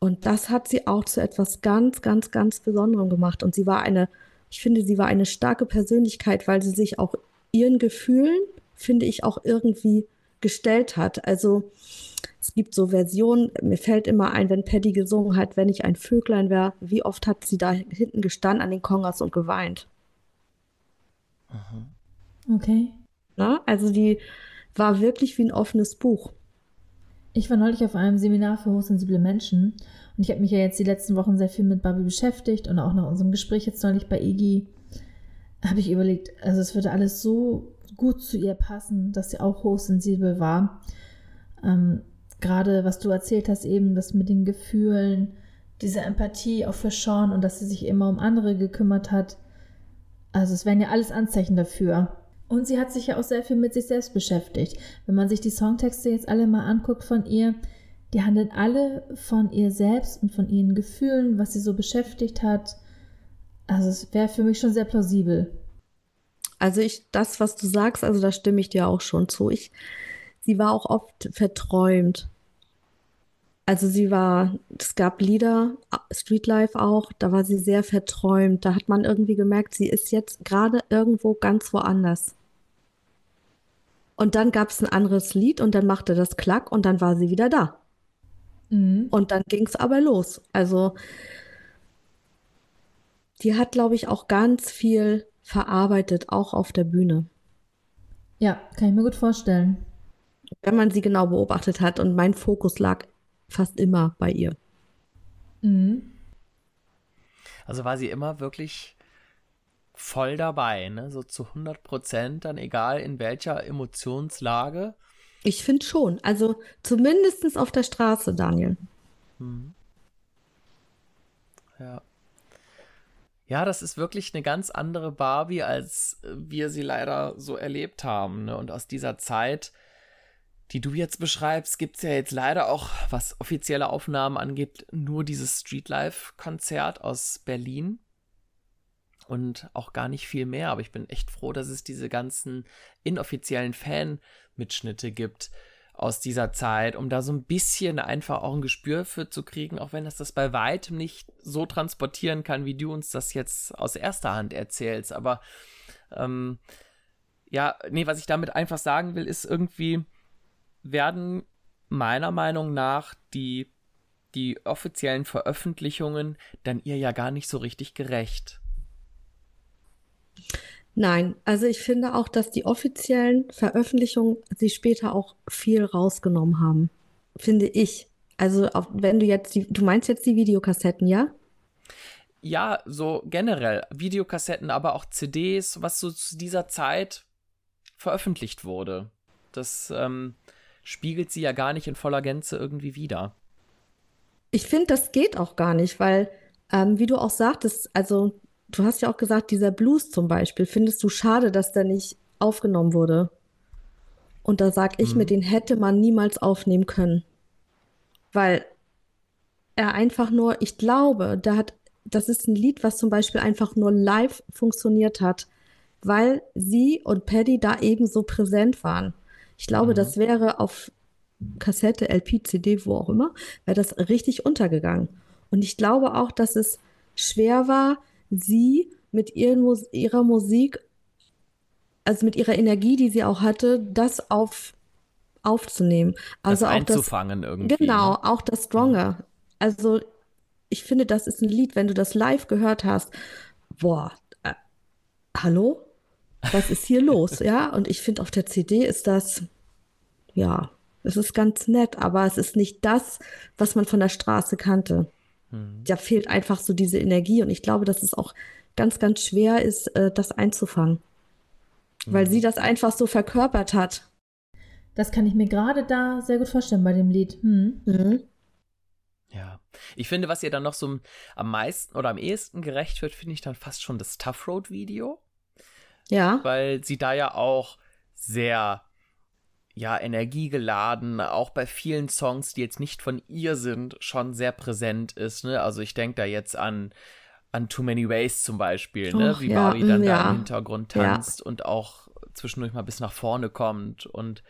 Und das hat sie auch zu etwas ganz, ganz, ganz Besonderem gemacht. Und sie war eine ich finde, sie war eine starke Persönlichkeit, weil sie sich auch ihren Gefühlen, finde ich, auch irgendwie gestellt hat. Also es gibt so Versionen, mir fällt immer ein, wenn Paddy gesungen hat, wenn ich ein Vöglein wäre, wie oft hat sie da hinten gestanden an den Kongas und geweint. Okay. Na, also die war wirklich wie ein offenes Buch. Ich war neulich auf einem Seminar für hochsensible Menschen und ich habe mich ja jetzt die letzten Wochen sehr viel mit Barbie beschäftigt und auch nach unserem Gespräch jetzt neulich bei Iggy habe ich überlegt, also es würde alles so gut zu ihr passen, dass sie auch hochsensibel war. Ähm, Gerade was du erzählt hast, eben das mit den Gefühlen, diese Empathie auch für Sean und dass sie sich immer um andere gekümmert hat. Also es wären ja alles Anzeichen dafür. Und sie hat sich ja auch sehr viel mit sich selbst beschäftigt. Wenn man sich die Songtexte jetzt alle mal anguckt von ihr, die handeln alle von ihr selbst und von ihren Gefühlen, was sie so beschäftigt hat. Also es wäre für mich schon sehr plausibel. Also ich, das, was du sagst, also da stimme ich dir auch schon zu. Ich, sie war auch oft verträumt. Also sie war, es gab Lieder, Streetlife auch, da war sie sehr verträumt. Da hat man irgendwie gemerkt, sie ist jetzt gerade irgendwo ganz woanders. Und dann gab es ein anderes Lied und dann machte das Klack und dann war sie wieder da. Mhm. Und dann ging es aber los. Also die hat, glaube ich, auch ganz viel verarbeitet, auch auf der Bühne. Ja, kann ich mir gut vorstellen. Wenn man sie genau beobachtet hat und mein Fokus lag fast immer bei ihr. Mhm. Also war sie immer wirklich voll dabei, ne? So zu 100 Prozent, dann egal in welcher Emotionslage. Ich finde schon. Also zumindest auf der Straße, Daniel. Hm. Ja. Ja, das ist wirklich eine ganz andere Barbie, als wir sie leider so erlebt haben. Ne? Und aus dieser Zeit, die du jetzt beschreibst, gibt es ja jetzt leider auch, was offizielle Aufnahmen angeht, nur dieses Streetlife-Konzert aus Berlin und auch gar nicht viel mehr. Aber ich bin echt froh, dass es diese ganzen inoffiziellen Fan-Mitschnitte gibt aus dieser Zeit, um da so ein bisschen einfach auch ein Gespür für zu kriegen, auch wenn das das bei weitem nicht so transportieren kann, wie du uns das jetzt aus erster Hand erzählst. Aber ähm, ja, nee, was ich damit einfach sagen will, ist irgendwie werden meiner Meinung nach die die offiziellen Veröffentlichungen dann ihr ja gar nicht so richtig gerecht. Nein, also ich finde auch, dass die offiziellen Veröffentlichungen sie später auch viel rausgenommen haben. Finde ich. Also auch wenn du jetzt die, du meinst jetzt die Videokassetten, ja? Ja, so generell Videokassetten, aber auch CDs, was so zu dieser Zeit veröffentlicht wurde. Das ähm, spiegelt sie ja gar nicht in voller Gänze irgendwie wider. Ich finde, das geht auch gar nicht, weil, ähm, wie du auch sagtest, also du hast ja auch gesagt, dieser Blues zum Beispiel, findest du schade, dass der nicht aufgenommen wurde? Und da sag ich mhm. mir, den hätte man niemals aufnehmen können. Weil er einfach nur, ich glaube, da hat, das ist ein Lied, was zum Beispiel einfach nur live funktioniert hat, weil sie und Paddy da eben so präsent waren. Ich glaube, mhm. das wäre auf Kassette, LP, CD, wo auch immer, wäre das richtig untergegangen. Und ich glaube auch, dass es schwer war, sie mit ihren, ihrer Musik, also mit ihrer Energie, die sie auch hatte, das auf, aufzunehmen. Also das auch einzufangen das, irgendwie. Genau, ne? auch das Stronger. Also ich finde, das ist ein Lied, wenn du das live gehört hast, boah, äh, hallo? Was ist hier los? Ja, und ich finde, auf der CD ist das, ja, es ist ganz nett, aber es ist nicht das, was man von der Straße kannte. Mhm. Da fehlt einfach so diese Energie und ich glaube, dass es auch ganz, ganz schwer ist, äh, das einzufangen. Mhm. Weil sie das einfach so verkörpert hat. Das kann ich mir gerade da sehr gut vorstellen bei dem Lied. Hm. Mhm. Ja, ich finde, was ihr dann noch so am meisten oder am ehesten gerecht wird, finde ich dann fast schon das Tough Road Video. Ja. Weil sie da ja auch sehr ja, energiegeladen, auch bei vielen Songs, die jetzt nicht von ihr sind, schon sehr präsent ist. Ne? Also ich denke da jetzt an, an Too Many Ways zum Beispiel, ne? wie ja, Barbie dann ja. da im Hintergrund tanzt ja. und auch zwischendurch mal bis nach vorne kommt und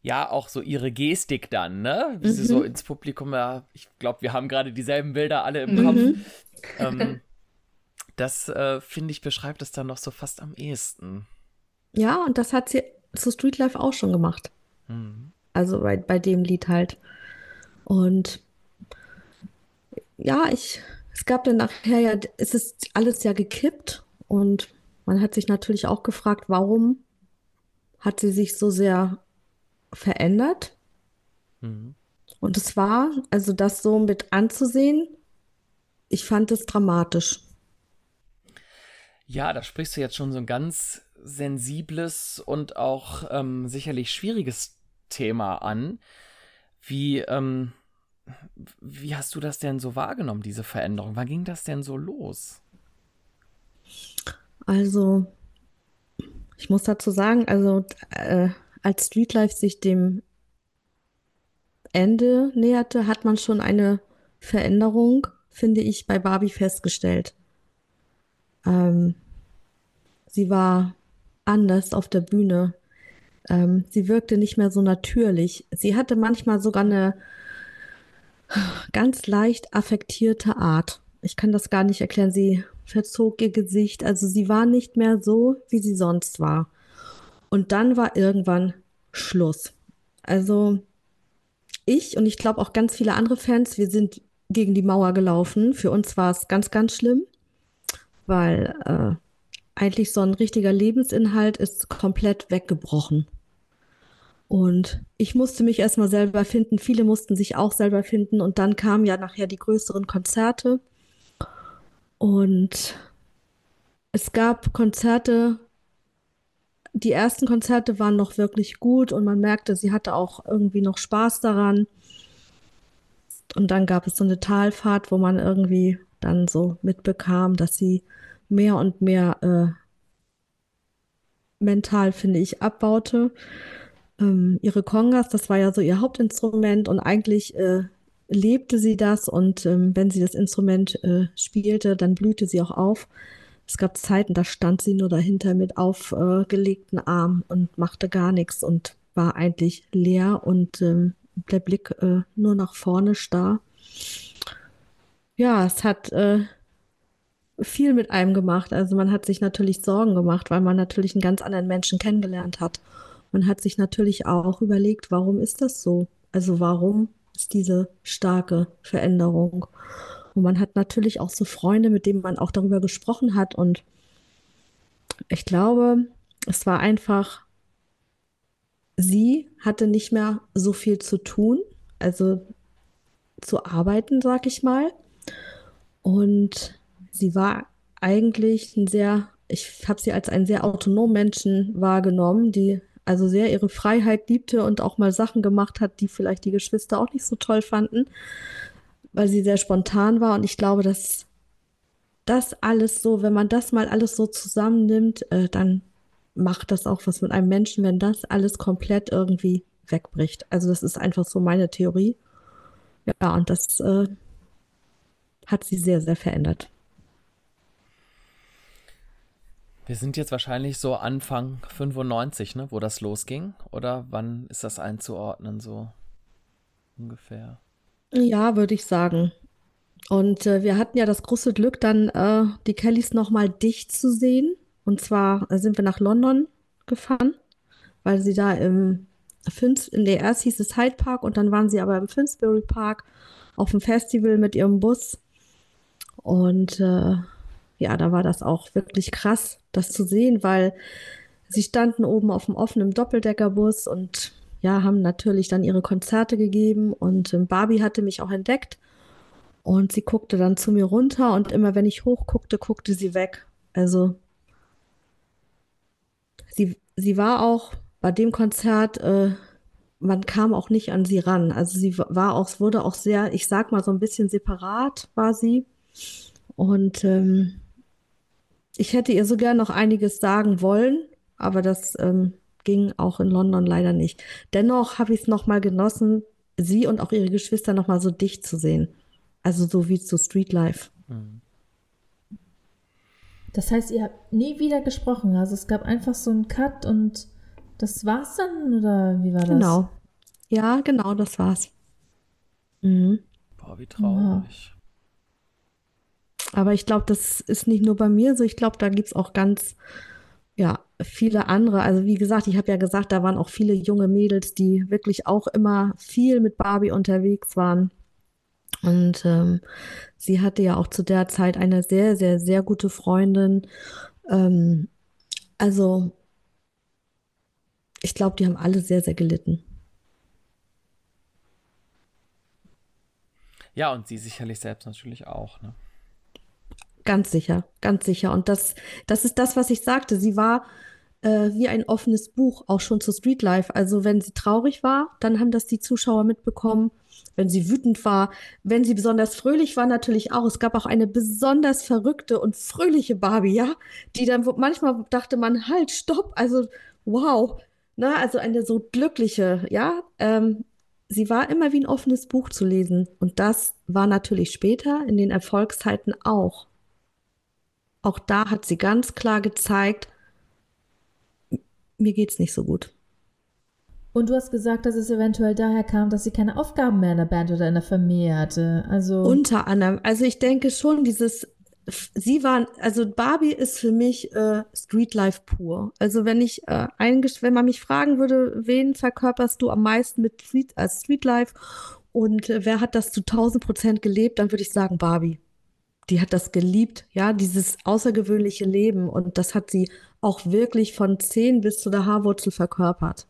ja, auch so ihre Gestik dann, ne? Wie mhm. sie so mhm. ins Publikum, ja, ich glaube, wir haben gerade dieselben Bilder alle im Kopf. Mhm. Ähm, das, äh, finde ich, beschreibt es dann noch so fast am ehesten. Ja, und das hat sie zu Streetlife auch schon gemacht. Mhm. Also bei, bei dem Lied halt. Und ja, ich, es gab dann nachher ja, es ist alles ja gekippt und man hat sich natürlich auch gefragt, warum hat sie sich so sehr verändert? Mhm. Und es war, also das so mit anzusehen, ich fand es dramatisch. Ja, da sprichst du jetzt schon so ein ganz sensibles und auch ähm, sicherlich schwieriges Thema an. Wie, ähm, wie hast du das denn so wahrgenommen, diese Veränderung? Wann ging das denn so los? Also, ich muss dazu sagen, also äh, als Streetlife sich dem Ende näherte, hat man schon eine Veränderung, finde ich, bei Barbie festgestellt. Ähm, sie war anders auf der Bühne. Ähm, sie wirkte nicht mehr so natürlich. Sie hatte manchmal sogar eine ganz leicht affektierte Art. Ich kann das gar nicht erklären. Sie verzog ihr Gesicht. Also sie war nicht mehr so, wie sie sonst war. Und dann war irgendwann Schluss. Also ich und ich glaube auch ganz viele andere Fans, wir sind gegen die Mauer gelaufen. Für uns war es ganz, ganz schlimm, weil äh, eigentlich so ein richtiger Lebensinhalt ist komplett weggebrochen. Und ich musste mich erstmal selber finden, viele mussten sich auch selber finden und dann kamen ja nachher die größeren Konzerte. Und es gab Konzerte, die ersten Konzerte waren noch wirklich gut und man merkte, sie hatte auch irgendwie noch Spaß daran. Und dann gab es so eine Talfahrt, wo man irgendwie dann so mitbekam, dass sie mehr und mehr äh, mental, finde ich, abbaute. Ähm, ihre Kongas, das war ja so ihr Hauptinstrument und eigentlich äh, lebte sie das und ähm, wenn sie das Instrument äh, spielte, dann blühte sie auch auf. Es gab Zeiten, da stand sie nur dahinter mit aufgelegten Armen und machte gar nichts und war eigentlich leer und ähm, der Blick äh, nur nach vorne starr. Ja, es hat äh, viel mit einem gemacht. Also man hat sich natürlich Sorgen gemacht, weil man natürlich einen ganz anderen Menschen kennengelernt hat. Man hat sich natürlich auch überlegt, warum ist das so? Also warum ist diese starke Veränderung? Und man hat natürlich auch so Freunde, mit denen man auch darüber gesprochen hat. Und ich glaube, es war einfach, sie hatte nicht mehr so viel zu tun, also zu arbeiten, sag ich mal. Und sie war eigentlich ein sehr, ich habe sie als einen sehr autonomen Menschen wahrgenommen, die also sehr ihre Freiheit liebte und auch mal Sachen gemacht hat, die vielleicht die Geschwister auch nicht so toll fanden, weil sie sehr spontan war. Und ich glaube, dass das alles so, wenn man das mal alles so zusammennimmt, äh, dann macht das auch was mit einem Menschen, wenn das alles komplett irgendwie wegbricht. Also das ist einfach so meine Theorie. Ja, und das äh, hat sie sehr, sehr verändert. Wir sind jetzt wahrscheinlich so Anfang 95, ne, wo das losging. Oder wann ist das einzuordnen, so ungefähr? Ja, würde ich sagen. Und äh, wir hatten ja das große Glück, dann äh, die Kellys nochmal dicht zu sehen. Und zwar äh, sind wir nach London gefahren, weil sie da im Finch, in der erst hieß es Hyde Park und dann waren sie aber im Finsbury Park auf dem Festival mit ihrem Bus. Und äh, ja, da war das auch wirklich krass, das zu sehen, weil sie standen oben auf dem offenen Doppeldeckerbus und ja, haben natürlich dann ihre Konzerte gegeben und ähm, Barbie hatte mich auch entdeckt und sie guckte dann zu mir runter und immer wenn ich hochguckte, guckte sie weg. Also sie, sie war auch bei dem Konzert, äh, man kam auch nicht an sie ran. Also sie war auch, wurde auch sehr, ich sag mal so ein bisschen separat war sie und ähm, ich hätte ihr so gern noch einiges sagen wollen, aber das ähm, ging auch in London leider nicht. Dennoch habe ich es nochmal genossen, sie und auch ihre Geschwister nochmal so dicht zu sehen. Also so wie zu Street Life. Mhm. Das heißt, ihr habt nie wieder gesprochen. Also es gab einfach so einen Cut und das war's dann oder wie war das? Genau. Ja, genau, das war's. Mhm. Boah, wie traurig. Ja. Aber ich glaube, das ist nicht nur bei mir so. Ich glaube, da gibt es auch ganz, ja, viele andere. Also wie gesagt, ich habe ja gesagt, da waren auch viele junge Mädels, die wirklich auch immer viel mit Barbie unterwegs waren. Und ähm, sie hatte ja auch zu der Zeit eine sehr, sehr, sehr gute Freundin. Ähm, also ich glaube, die haben alle sehr, sehr gelitten. Ja, und sie sicherlich selbst natürlich auch, ne? Ganz sicher, ganz sicher. Und das, das ist das, was ich sagte. Sie war äh, wie ein offenes Buch, auch schon zu Street Life. Also wenn sie traurig war, dann haben das die Zuschauer mitbekommen. Wenn sie wütend war, wenn sie besonders fröhlich war, natürlich auch. Es gab auch eine besonders verrückte und fröhliche Barbie, ja, die dann manchmal dachte man, halt, stopp, also wow, ne, also eine so glückliche, ja. Ähm, sie war immer wie ein offenes Buch zu lesen. Und das war natürlich später in den Erfolgszeiten auch. Auch da hat sie ganz klar gezeigt, mir geht's nicht so gut. Und du hast gesagt, dass es eventuell daher kam, dass sie keine Aufgaben mehr in der Band oder in der Familie hatte. Also unter anderem. Also ich denke schon, dieses sie waren, also Barbie ist für mich äh, Streetlife pur. Also wenn ich äh, wenn man mich fragen würde, wen verkörperst du am meisten mit Street, äh, Streetlife und äh, wer hat das zu 1000 Prozent gelebt, dann würde ich sagen Barbie. Die hat das geliebt, ja, dieses außergewöhnliche Leben und das hat sie auch wirklich von 10 bis zu der Haarwurzel verkörpert.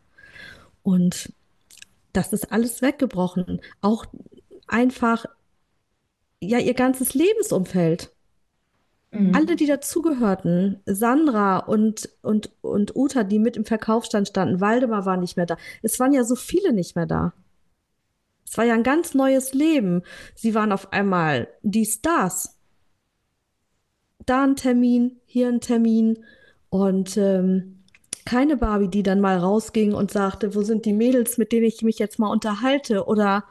Und das ist alles weggebrochen. Auch einfach, ja, ihr ganzes Lebensumfeld. Mhm. Alle, die dazugehörten, Sandra und, und, und Uta, die mit im Verkaufsstand standen, Waldemar war nicht mehr da. Es waren ja so viele nicht mehr da. Es war ja ein ganz neues Leben. Sie waren auf einmal die Stars. Da ein Termin, hier ein Termin. Und ähm, keine Barbie, die dann mal rausging und sagte, wo sind die Mädels, mit denen ich mich jetzt mal unterhalte? Oder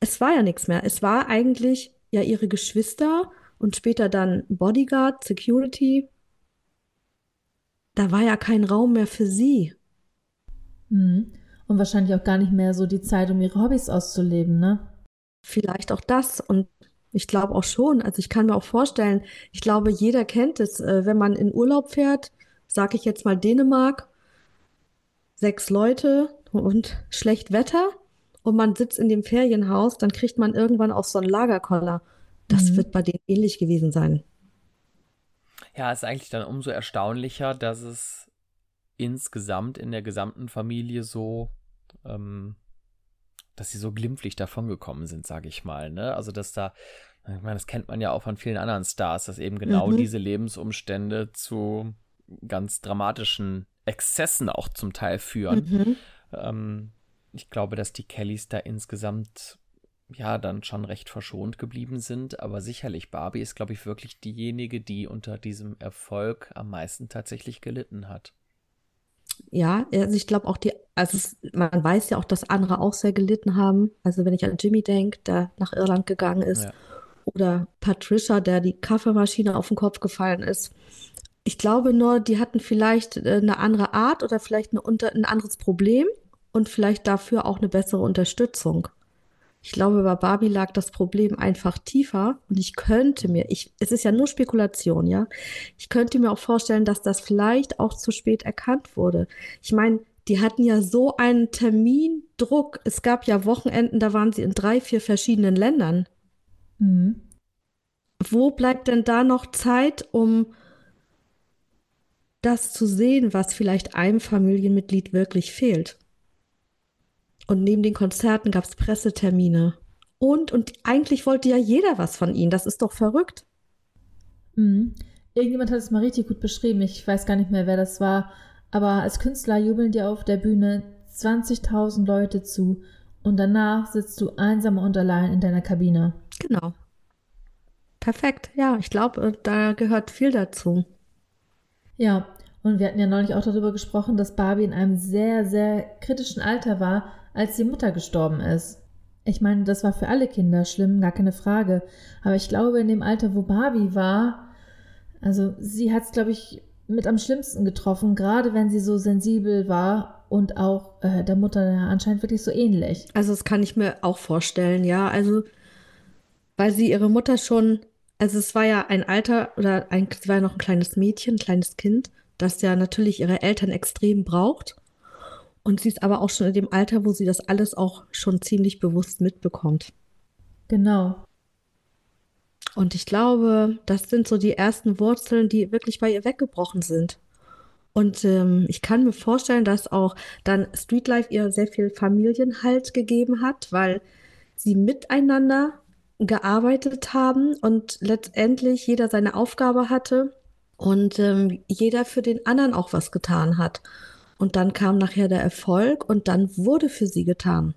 es war ja nichts mehr. Es war eigentlich ja ihre Geschwister und später dann Bodyguard, Security. Da war ja kein Raum mehr für sie. Mhm. Und wahrscheinlich auch gar nicht mehr so die Zeit, um ihre Hobbys auszuleben, ne? Vielleicht auch das. Und ich glaube auch schon. Also ich kann mir auch vorstellen, ich glaube, jeder kennt es, äh, wenn man in Urlaub fährt, sage ich jetzt mal Dänemark, sechs Leute und schlecht Wetter und man sitzt in dem Ferienhaus, dann kriegt man irgendwann auch so einen Lagerkoller. Das mhm. wird bei denen ähnlich gewesen sein. Ja, ist eigentlich dann umso erstaunlicher, dass es insgesamt in der gesamten Familie so, ähm, dass sie so glimpflich davongekommen sind, sage ich mal. Ne? Also, dass da, ich meine, das kennt man ja auch von vielen anderen Stars, dass eben genau mhm. diese Lebensumstände zu ganz dramatischen Exzessen auch zum Teil führen. Mhm. Ähm, ich glaube, dass die Kellys da insgesamt ja dann schon recht verschont geblieben sind, aber sicherlich Barbie ist, glaube ich, wirklich diejenige, die unter diesem Erfolg am meisten tatsächlich gelitten hat. Ja, also ich glaube auch die, also es, man weiß ja auch, dass andere auch sehr gelitten haben. Also wenn ich an Jimmy denke, der nach Irland gegangen ist, ja. oder Patricia, der die Kaffeemaschine auf den Kopf gefallen ist. Ich glaube nur, die hatten vielleicht äh, eine andere Art oder vielleicht eine unter, ein anderes Problem und vielleicht dafür auch eine bessere Unterstützung. Ich glaube, bei Barbie lag das Problem einfach tiefer und ich könnte mir, ich, es ist ja nur Spekulation, ja. Ich könnte mir auch vorstellen, dass das vielleicht auch zu spät erkannt wurde. Ich meine, die hatten ja so einen Termindruck. Es gab ja Wochenenden, da waren sie in drei, vier verschiedenen Ländern. Mhm. Wo bleibt denn da noch Zeit, um das zu sehen, was vielleicht einem Familienmitglied wirklich fehlt. Und neben den Konzerten gab es Pressetermine. Und, und eigentlich wollte ja jeder was von ihnen. Das ist doch verrückt. Mhm. Irgendjemand hat es mal richtig gut beschrieben. Ich weiß gar nicht mehr, wer das war. Aber als Künstler jubeln dir auf der Bühne 20.000 Leute zu. Und danach sitzt du einsam und allein in deiner Kabine. Genau. Perfekt. Ja, ich glaube, da gehört viel dazu. Ja, und wir hatten ja neulich auch darüber gesprochen, dass Barbie in einem sehr, sehr kritischen Alter war, als die Mutter gestorben ist. Ich meine, das war für alle Kinder schlimm, gar keine Frage. Aber ich glaube, in dem Alter, wo Barbie war, also sie hat es, glaube ich, mit am schlimmsten getroffen, gerade wenn sie so sensibel war und auch äh, der Mutter anscheinend wirklich so ähnlich. Also das kann ich mir auch vorstellen, ja. Also weil sie ihre Mutter schon also es war ja ein Alter oder ein, sie war ja noch ein kleines Mädchen, ein kleines Kind, das ja natürlich ihre Eltern extrem braucht. Und sie ist aber auch schon in dem Alter, wo sie das alles auch schon ziemlich bewusst mitbekommt. Genau. Und ich glaube, das sind so die ersten Wurzeln, die wirklich bei ihr weggebrochen sind. Und ähm, ich kann mir vorstellen, dass auch dann Streetlife ihr sehr viel Familienhalt gegeben hat, weil sie miteinander gearbeitet haben und letztendlich jeder seine Aufgabe hatte und ähm, jeder für den anderen auch was getan hat. Und dann kam nachher der Erfolg und dann wurde für sie getan.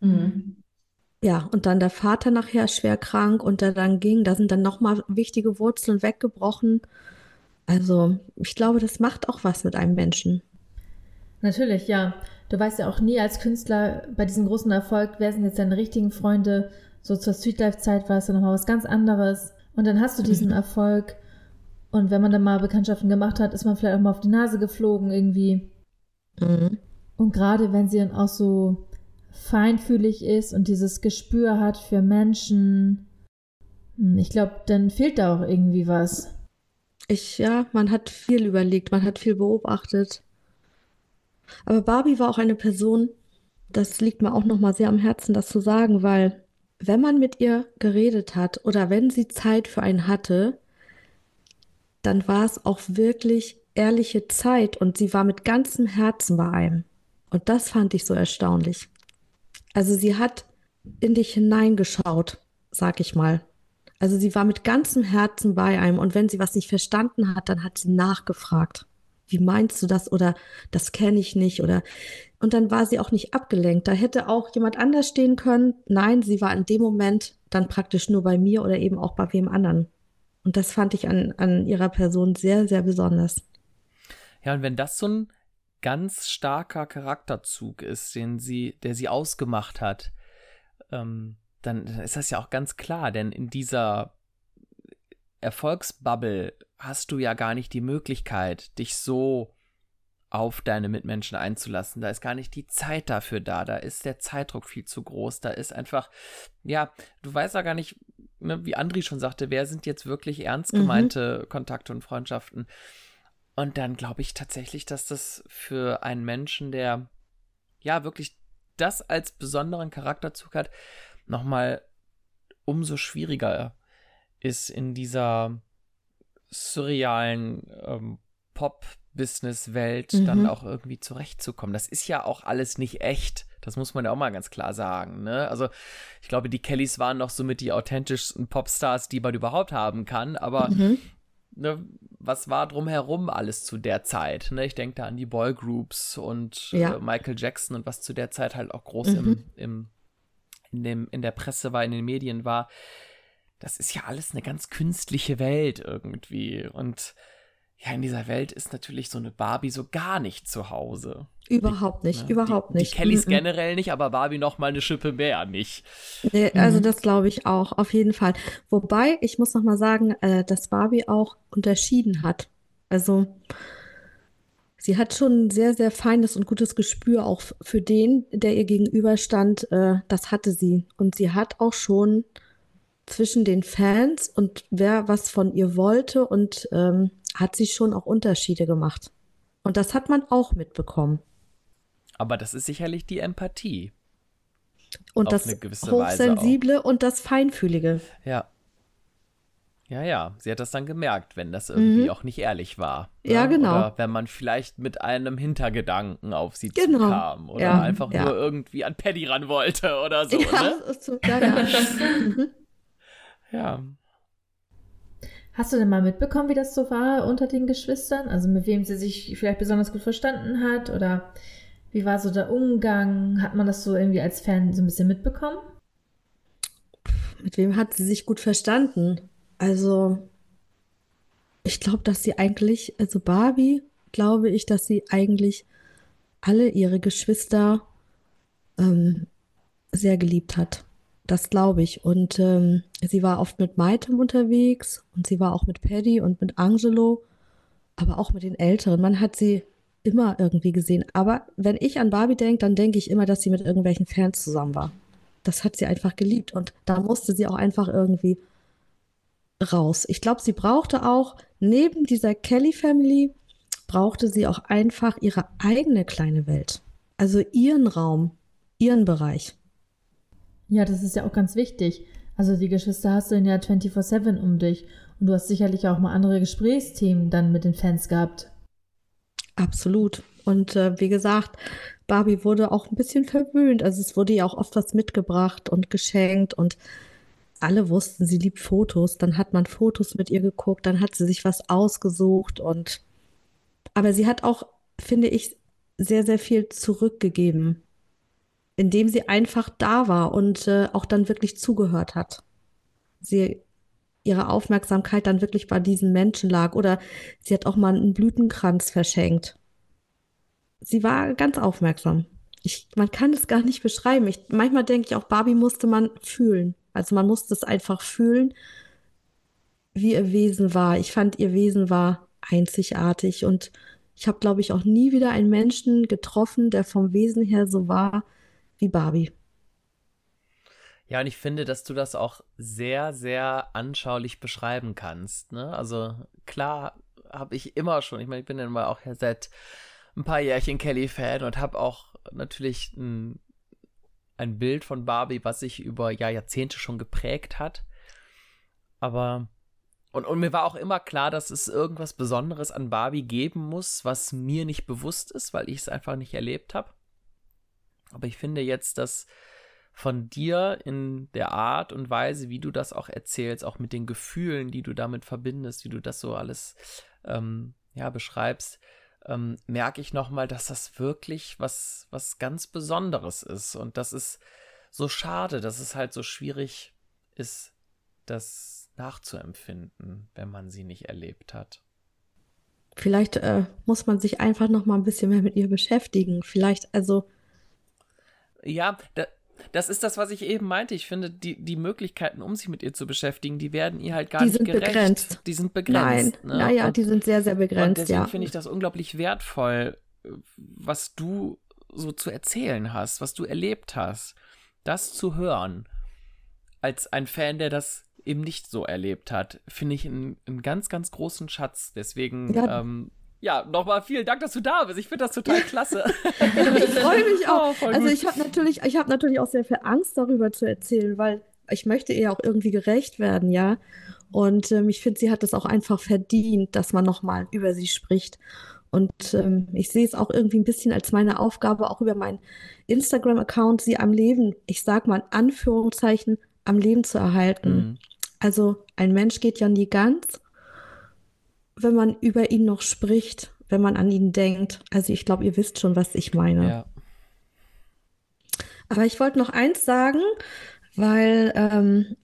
Mhm. Ja, und dann der Vater nachher schwer krank und der dann ging, da sind dann nochmal wichtige Wurzeln weggebrochen. Also ich glaube, das macht auch was mit einem Menschen. Natürlich, ja. du weißt ja auch nie als Künstler bei diesem großen Erfolg, wer sind jetzt deine richtigen Freunde. So zur Streetlife-Zeit war es dann nochmal was ganz anderes. Und dann hast du diesen mhm. Erfolg. Und wenn man dann mal Bekanntschaften gemacht hat, ist man vielleicht auch mal auf die Nase geflogen irgendwie. Mhm. Und gerade wenn sie dann auch so feinfühlig ist und dieses Gespür hat für Menschen, hm, ich glaube, dann fehlt da auch irgendwie was. Ich, ja, man hat viel überlegt, man hat viel beobachtet. Aber Barbie war auch eine Person, das liegt mir auch nochmal sehr am Herzen, das zu sagen, weil wenn man mit ihr geredet hat oder wenn sie Zeit für einen hatte, dann war es auch wirklich ehrliche Zeit und sie war mit ganzem Herzen bei einem. Und das fand ich so erstaunlich. Also sie hat in dich hineingeschaut, sag ich mal. Also sie war mit ganzem Herzen bei einem und wenn sie was nicht verstanden hat, dann hat sie nachgefragt. Wie meinst du das? Oder das kenne ich nicht. Oder und dann war sie auch nicht abgelenkt. Da hätte auch jemand anders stehen können. Nein, sie war in dem Moment dann praktisch nur bei mir oder eben auch bei wem anderen. Und das fand ich an, an ihrer Person sehr, sehr besonders. Ja, und wenn das so ein ganz starker Charakterzug ist, den sie, der sie ausgemacht hat, ähm, dann, dann ist das ja auch ganz klar, denn in dieser Erfolgsbubble hast du ja gar nicht die Möglichkeit, dich so auf deine Mitmenschen einzulassen. Da ist gar nicht die Zeit dafür da. Da ist der Zeitdruck viel zu groß. Da ist einfach, ja, du weißt ja gar nicht, ne, wie Andri schon sagte, wer sind jetzt wirklich ernst mhm. gemeinte mhm. Kontakte und Freundschaften. Und dann glaube ich tatsächlich, dass das für einen Menschen, der ja wirklich das als besonderen Charakterzug hat, nochmal umso schwieriger ist in dieser surrealen ähm, Pop-Business-Welt mhm. dann auch irgendwie zurechtzukommen. Das ist ja auch alles nicht echt. Das muss man ja auch mal ganz klar sagen. Ne? Also ich glaube, die Kellys waren noch so mit die authentischsten Popstars, die man überhaupt haben kann. Aber mhm. ne, was war drumherum alles zu der Zeit? Ne? Ich denke da an die Boygroups und ja. äh, Michael Jackson und was zu der Zeit halt auch groß mhm. im, im in, dem, in der Presse war, in den Medien war, das ist ja alles eine ganz künstliche Welt irgendwie. Und ja, in dieser Welt ist natürlich so eine Barbie so gar nicht zu Hause. Überhaupt nicht, ne? überhaupt die, nicht. Die Kellys mm -mm. generell nicht, aber Barbie noch mal eine Schippe mehr nicht. Nee, also mhm. das glaube ich auch, auf jeden Fall. Wobei, ich muss noch mal sagen, äh, dass Barbie auch unterschieden hat. Also sie hat schon ein sehr, sehr feines und gutes Gespür auch für den, der ihr gegenüberstand. Äh, das hatte sie. Und sie hat auch schon zwischen den Fans und wer was von ihr wollte und ähm, hat sie schon auch Unterschiede gemacht. Und das hat man auch mitbekommen. Aber das ist sicherlich die Empathie. Und das Hochsensible und das Feinfühlige. Ja. Ja, ja, sie hat das dann gemerkt, wenn das irgendwie mhm. auch nicht ehrlich war. Ne? Ja, genau. Oder wenn man vielleicht mit einem Hintergedanken auf sie genau. zukam oder ja, einfach ja. nur irgendwie an Paddy ran wollte oder so. Ja, ne? so, ja, ja. Mhm. ja. Hast du denn mal mitbekommen, wie das so war unter den Geschwistern? Also mit wem sie sich vielleicht besonders gut verstanden hat oder wie war so der Umgang? Hat man das so irgendwie als Fan so ein bisschen mitbekommen? Mit wem hat sie sich gut verstanden? Also, ich glaube, dass sie eigentlich, also Barbie, glaube ich, dass sie eigentlich alle ihre Geschwister ähm, sehr geliebt hat. Das glaube ich. Und ähm, sie war oft mit Maitem unterwegs und sie war auch mit Paddy und mit Angelo, aber auch mit den Älteren. Man hat sie immer irgendwie gesehen. Aber wenn ich an Barbie denke, dann denke ich immer, dass sie mit irgendwelchen Fans zusammen war. Das hat sie einfach geliebt und da musste sie auch einfach irgendwie raus. Ich glaube, sie brauchte auch neben dieser Kelly Family brauchte sie auch einfach ihre eigene kleine Welt. Also ihren Raum, ihren Bereich. Ja, das ist ja auch ganz wichtig. Also die Geschwister hast du in ja 24-7 um dich. Und du hast sicherlich auch mal andere Gesprächsthemen dann mit den Fans gehabt. Absolut. Und äh, wie gesagt, Barbie wurde auch ein bisschen verwöhnt. Also es wurde ja auch oft was mitgebracht und geschenkt und alle wussten, sie liebt Fotos. Dann hat man Fotos mit ihr geguckt, dann hat sie sich was ausgesucht und aber sie hat auch, finde ich, sehr, sehr viel zurückgegeben, indem sie einfach da war und äh, auch dann wirklich zugehört hat. Sie ihre Aufmerksamkeit dann wirklich bei diesen Menschen lag oder sie hat auch mal einen Blütenkranz verschenkt. Sie war ganz aufmerksam. ich, man kann es gar nicht beschreiben. Ich, manchmal denke ich auch, Barbie musste man fühlen. Also man musste es einfach fühlen, wie ihr Wesen war. Ich fand, ihr Wesen war einzigartig und ich habe, glaube ich, auch nie wieder einen Menschen getroffen, der vom Wesen her so war wie Barbie. Ja, und ich finde, dass du das auch sehr, sehr anschaulich beschreiben kannst. Ne? Also klar habe ich immer schon, ich meine, ich bin ja mal auch seit ein paar Jährchen Kelly-Fan und habe auch natürlich ein, ein Bild von Barbie, was sich über ja, Jahrzehnte schon geprägt hat. Aber und, und mir war auch immer klar, dass es irgendwas Besonderes an Barbie geben muss, was mir nicht bewusst ist, weil ich es einfach nicht erlebt habe. Aber ich finde jetzt, dass von dir in der Art und Weise, wie du das auch erzählst, auch mit den Gefühlen, die du damit verbindest, wie du das so alles ähm, ja, beschreibst, ähm, merke ich nochmal, dass das wirklich was, was ganz Besonderes ist. Und das ist so schade, dass es halt so schwierig ist, das nachzuempfinden, wenn man sie nicht erlebt hat. Vielleicht äh, muss man sich einfach noch mal ein bisschen mehr mit ihr beschäftigen. Vielleicht, also. Ja, da, das ist das, was ich eben meinte. Ich finde, die, die Möglichkeiten, um sich mit ihr zu beschäftigen, die werden ihr halt gar die nicht sind gerecht. Begrenzt. Die sind begrenzt. Nein, ne? naja, die sind sehr, sehr begrenzt. Und deswegen ja. finde ich das unglaublich wertvoll, was du so zu erzählen hast, was du erlebt hast. Das zu hören, als ein Fan, der das eben nicht so erlebt hat, finde ich einen, einen, ganz, ganz großen Schatz. Deswegen ja. ähm, ja, nochmal vielen Dank, dass du da bist. Ich finde das total klasse. ich freue mich auch. Oh, also ich habe natürlich, ich habe natürlich auch sehr viel Angst darüber zu erzählen, weil ich möchte ihr auch irgendwie gerecht werden, ja. Und ähm, ich finde, sie hat es auch einfach verdient, dass man nochmal über sie spricht. Und ähm, ich sehe es auch irgendwie ein bisschen als meine Aufgabe, auch über meinen Instagram-Account, sie am Leben, ich sag mal in Anführungszeichen, am Leben zu erhalten. Mhm. Also ein Mensch geht ja nie ganz wenn man über ihn noch spricht, wenn man an ihn denkt. Also ich glaube, ihr wisst schon, was ich meine. Ja. Aber ich wollte noch eins sagen, weil ähm,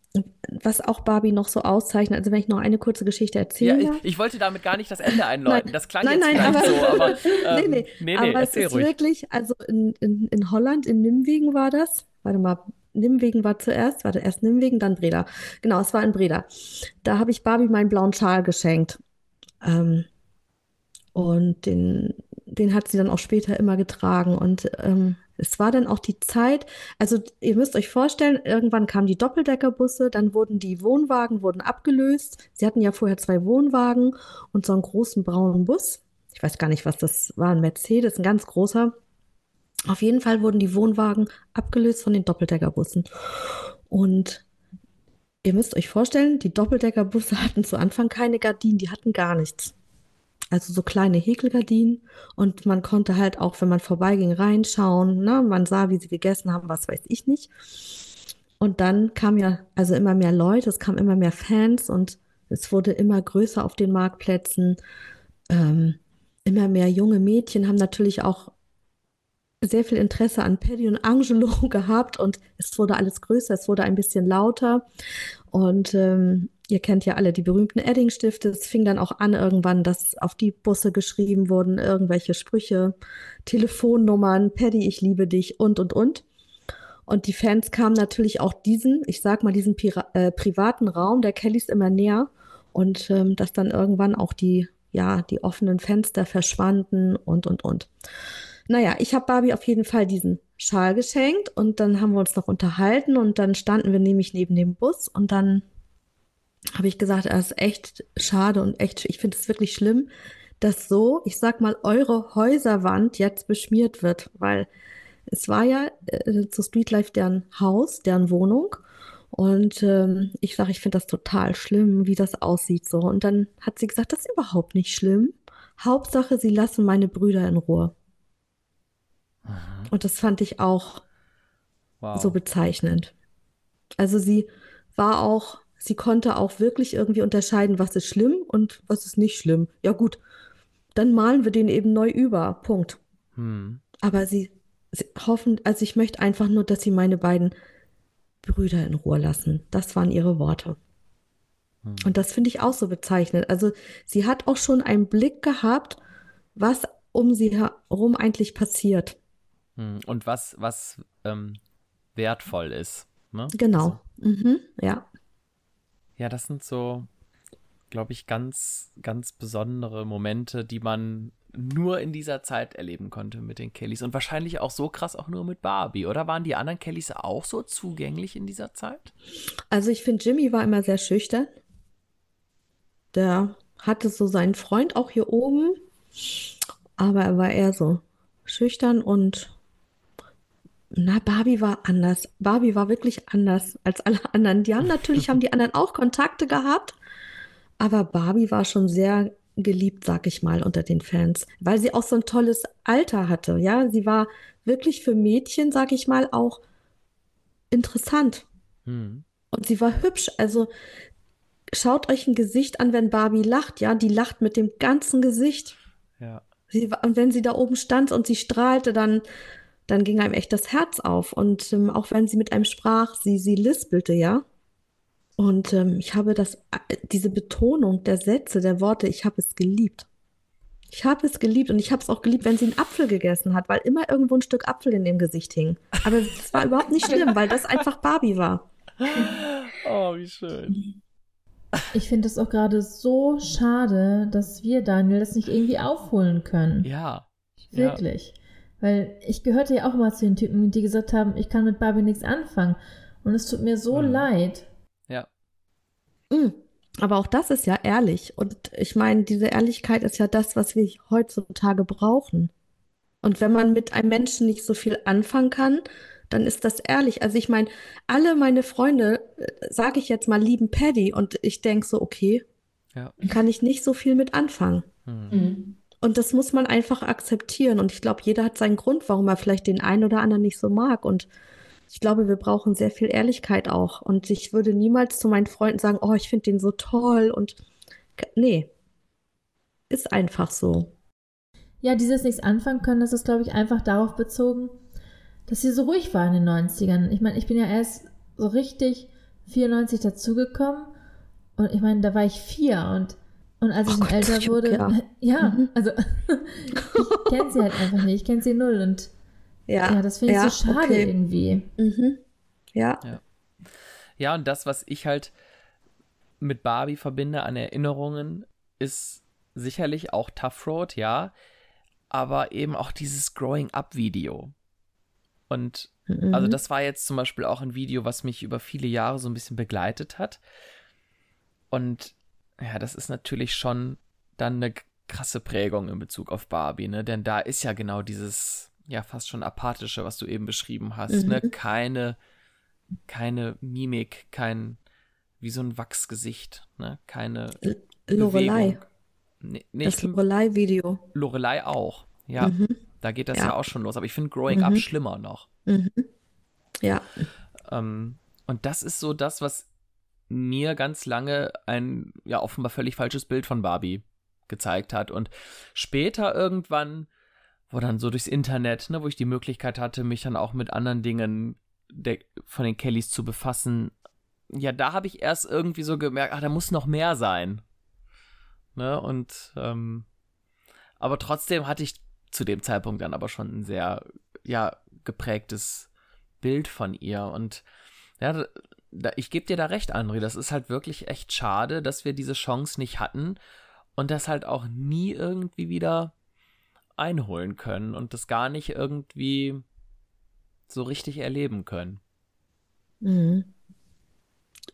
was auch Barbie noch so auszeichnet, also wenn ich noch eine kurze Geschichte erzähle. Ja, ich, ich wollte damit gar nicht das Ende einläuten. Nein, das klang nein, jetzt nein, aber, so, aber ähm, nee, nee, nee, nee, aber es ist ruhig. wirklich, also in, in, in Holland, in Nimwegen war das. Warte mal, Nimwegen war zuerst, warte, erst Nimwegen, dann Breda. Genau, es war in Breda. Da habe ich Barbie meinen blauen Schal geschenkt. Ähm, und den, den hat sie dann auch später immer getragen. Und ähm, es war dann auch die Zeit, also ihr müsst euch vorstellen, irgendwann kamen die Doppeldeckerbusse, dann wurden die Wohnwagen wurden abgelöst. Sie hatten ja vorher zwei Wohnwagen und so einen großen braunen Bus. Ich weiß gar nicht, was das war, ein Mercedes, ein ganz großer. Auf jeden Fall wurden die Wohnwagen abgelöst von den Doppeldeckerbussen. Und ihr müsst euch vorstellen, die Doppeldeckerbusse hatten zu Anfang keine Gardinen, die hatten gar nichts. Also so kleine Häkelgardinen und man konnte halt auch, wenn man vorbeiging, reinschauen. Ne? Man sah, wie sie gegessen haben, was weiß ich nicht. Und dann kam ja also immer mehr Leute, es kamen immer mehr Fans und es wurde immer größer auf den Marktplätzen. Ähm, immer mehr junge Mädchen haben natürlich auch sehr viel Interesse an Paddy und Angelo gehabt und es wurde alles größer, es wurde ein bisschen lauter. Und ähm, ihr kennt ja alle die berühmten Edding-Stifte. Es fing dann auch an irgendwann, dass auf die Busse geschrieben wurden, irgendwelche Sprüche, Telefonnummern, Paddy, ich liebe dich und, und, und. Und die Fans kamen natürlich auch diesen, ich sag mal, diesen Pira äh, privaten Raum der Kellys immer näher und ähm, dass dann irgendwann auch die, ja, die offenen Fenster verschwanden und, und, und. Naja, ich habe Barbie auf jeden Fall diesen Schal geschenkt und dann haben wir uns noch unterhalten und dann standen wir nämlich neben dem Bus und dann habe ich gesagt, es ist echt schade und echt, ich finde es wirklich schlimm, dass so, ich sag mal, eure Häuserwand jetzt beschmiert wird, weil es war ja äh, zu Streetlife deren Haus, deren Wohnung. Und ähm, ich sage, ich finde das total schlimm, wie das aussieht so. Und dann hat sie gesagt, das ist überhaupt nicht schlimm. Hauptsache, sie lassen meine Brüder in Ruhe. Mhm. Und das fand ich auch wow. so bezeichnend. Also sie war auch, sie konnte auch wirklich irgendwie unterscheiden, was ist schlimm und was ist nicht schlimm. Ja gut, dann malen wir den eben neu über. Punkt. Mhm. Aber sie, sie hoffen, also ich möchte einfach nur, dass sie meine beiden Brüder in Ruhe lassen. Das waren ihre Worte. Mhm. Und das finde ich auch so bezeichnend. Also sie hat auch schon einen Blick gehabt, was um sie herum eigentlich passiert. Hm, und was, was ähm, wertvoll ist. Ne? Genau. Also, mhm, ja. Ja, das sind so, glaube ich, ganz, ganz besondere Momente, die man nur in dieser Zeit erleben konnte mit den Kellys. Und wahrscheinlich auch so krass auch nur mit Barbie, oder? Waren die anderen Kellys auch so zugänglich in dieser Zeit? Also ich finde, Jimmy war immer sehr schüchtern. Der hatte so seinen Freund auch hier oben, aber er war eher so schüchtern und na, Barbie war anders. Barbie war wirklich anders als alle anderen. Die haben natürlich, haben die anderen auch Kontakte gehabt, aber Barbie war schon sehr geliebt, sag ich mal, unter den Fans, weil sie auch so ein tolles Alter hatte. Ja, sie war wirklich für Mädchen, sag ich mal, auch interessant. Hm. Und sie war hübsch. Also schaut euch ein Gesicht an, wenn Barbie lacht. Ja, die lacht mit dem ganzen Gesicht. Ja. Sie, und wenn sie da oben stand und sie strahlte, dann, dann ging einem echt das Herz auf. Und ähm, auch wenn sie mit einem sprach, sie, sie lispelte, ja. Und ähm, ich habe das, äh, diese Betonung der Sätze, der Worte, ich habe es geliebt. Ich habe es geliebt und ich habe es auch geliebt, wenn sie einen Apfel gegessen hat, weil immer irgendwo ein Stück Apfel in dem Gesicht hing. Aber es war überhaupt nicht schlimm, weil das einfach Barbie war. Oh, wie schön. Ich finde es auch gerade so schade, dass wir, Daniel, das nicht irgendwie aufholen können. Ja. Wirklich. Ja. Weil ich gehörte ja auch mal zu den Typen, die gesagt haben, ich kann mit Barbie nichts anfangen. Und es tut mir so mhm. leid. Mhm. Aber auch das ist ja ehrlich. Und ich meine, diese Ehrlichkeit ist ja das, was wir heutzutage brauchen. Und wenn man mit einem Menschen nicht so viel anfangen kann, dann ist das ehrlich. Also ich meine, alle meine Freunde, äh, sage ich jetzt mal, lieben Paddy und ich denke so, okay, ja. kann ich nicht so viel mit anfangen. Mhm. Und das muss man einfach akzeptieren. Und ich glaube, jeder hat seinen Grund, warum er vielleicht den einen oder anderen nicht so mag. Und ich glaube, wir brauchen sehr viel Ehrlichkeit auch. Und ich würde niemals zu meinen Freunden sagen, oh, ich finde den so toll. Und nee, ist einfach so. Ja, dieses nichts anfangen können, das ist, glaube ich, einfach darauf bezogen, dass sie so ruhig war in den 90ern. Ich meine, ich bin ja erst so richtig 94 dazugekommen. Und ich meine, da war ich vier und, und als ich oh Gott, älter wurde, ja, ja mhm. also ich kenne sie halt einfach nicht, ich kenne sie null und ja, ja das finde ich ja, so schade okay. irgendwie. Mhm. Ja. ja. Ja, und das, was ich halt mit Barbie verbinde an Erinnerungen, ist sicherlich auch Tough Road, ja, aber eben auch dieses Growing Up Video. Und mhm. also das war jetzt zum Beispiel auch ein Video, was mich über viele Jahre so ein bisschen begleitet hat. Und ja, das ist natürlich schon dann eine krasse Prägung in Bezug auf Barbie, ne? Denn da ist ja genau dieses ja fast schon apathische, was du eben beschrieben hast. Ne? Mhm. Ne? Keine, keine Mimik, kein, wie so ein Wachsgesicht, ne? Keine L Lorelei. Nee, nee, das Lorelei-Video. Lorelei auch, ja. Mhm. Da geht das ja. ja. auch schon los. Aber ich finde Growing mhm. Up schlimmer noch. Mhm. Ja. Ähm, und das ist so das, was mir ganz lange ein, ja, offenbar völlig falsches Bild von Barbie gezeigt hat. Und später irgendwann wo dann so durchs Internet, ne, wo ich die Möglichkeit hatte, mich dann auch mit anderen Dingen der, von den Kellys zu befassen. Ja, da habe ich erst irgendwie so gemerkt, ach, da muss noch mehr sein. Ne, und, ähm, aber trotzdem hatte ich zu dem Zeitpunkt dann aber schon ein sehr, ja, geprägtes Bild von ihr. Und ja, ich gebe dir da recht, André, das ist halt wirklich echt schade, dass wir diese Chance nicht hatten und das halt auch nie irgendwie wieder einholen können und das gar nicht irgendwie so richtig erleben können. Mhm.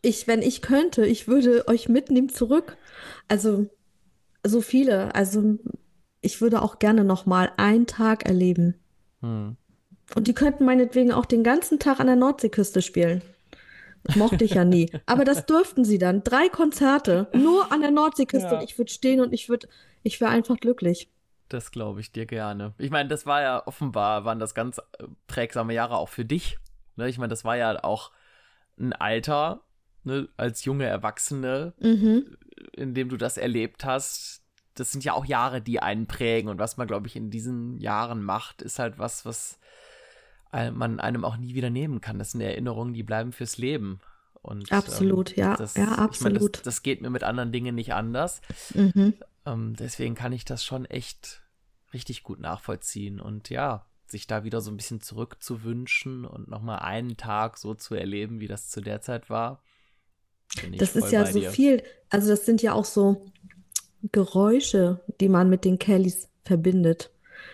Ich, wenn ich könnte, ich würde euch mitnehmen zurück. Also so viele. Also ich würde auch gerne noch mal einen Tag erleben. Hm. Und die könnten meinetwegen auch den ganzen Tag an der Nordseeküste spielen. Das mochte ich ja nie. Aber das durften sie dann. Drei Konzerte, nur an der Nordseeküste. Ja. Und ich würde stehen und ich würde, ich wäre einfach glücklich. Das glaube ich dir gerne. Ich meine, das war ja offenbar, waren das ganz äh, prägsame Jahre auch für dich. Ne? Ich meine, das war ja auch ein Alter, ne, als junge Erwachsene, mhm. in dem du das erlebt hast. Das sind ja auch Jahre, die einen prägen. Und was man, glaube ich, in diesen Jahren macht, ist halt was, was man einem auch nie wieder nehmen kann. Das sind Erinnerungen, die bleiben fürs Leben. Und, absolut, ähm, ja, das, ja, absolut. Ich mein, das, das, geht mir mit anderen Dingen nicht anders. Mhm. Ähm, deswegen kann ich das schon echt richtig gut nachvollziehen. Und ja, sich da wieder so ein bisschen zurückzuwünschen und nochmal einen Tag so zu erleben, wie das zu der Zeit war. Das ist ja so dir. viel, also das sind ja auch so Geräusche, die man mit den Kellys verbindet.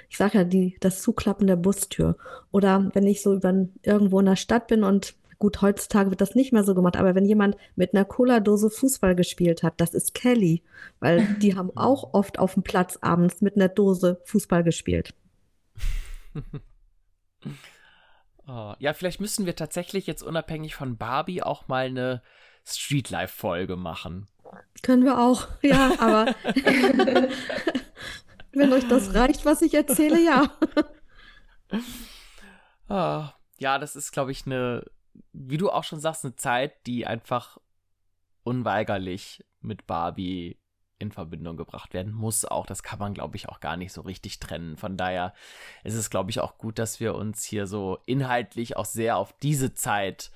Ich sage ja, die, das Zuklappen der Bustür. Oder wenn ich so über, irgendwo in der Stadt bin und gut, heutzutage wird das nicht mehr so gemacht, aber wenn jemand mit einer Cola-Dose Fußball gespielt hat, das ist Kelly, weil die haben auch oft auf dem Platz abends mit einer Dose Fußball gespielt. oh, ja, vielleicht müssen wir tatsächlich jetzt unabhängig von Barbie auch mal eine Streetlife-Folge machen. Können wir auch, ja, aber wenn euch das reicht, was ich erzähle, ja. Oh, ja, das ist, glaube ich, eine, wie du auch schon sagst, eine Zeit, die einfach unweigerlich mit Barbie in Verbindung gebracht werden muss. Auch das kann man, glaube ich, auch gar nicht so richtig trennen. Von daher ist es, glaube ich, auch gut, dass wir uns hier so inhaltlich auch sehr auf diese Zeit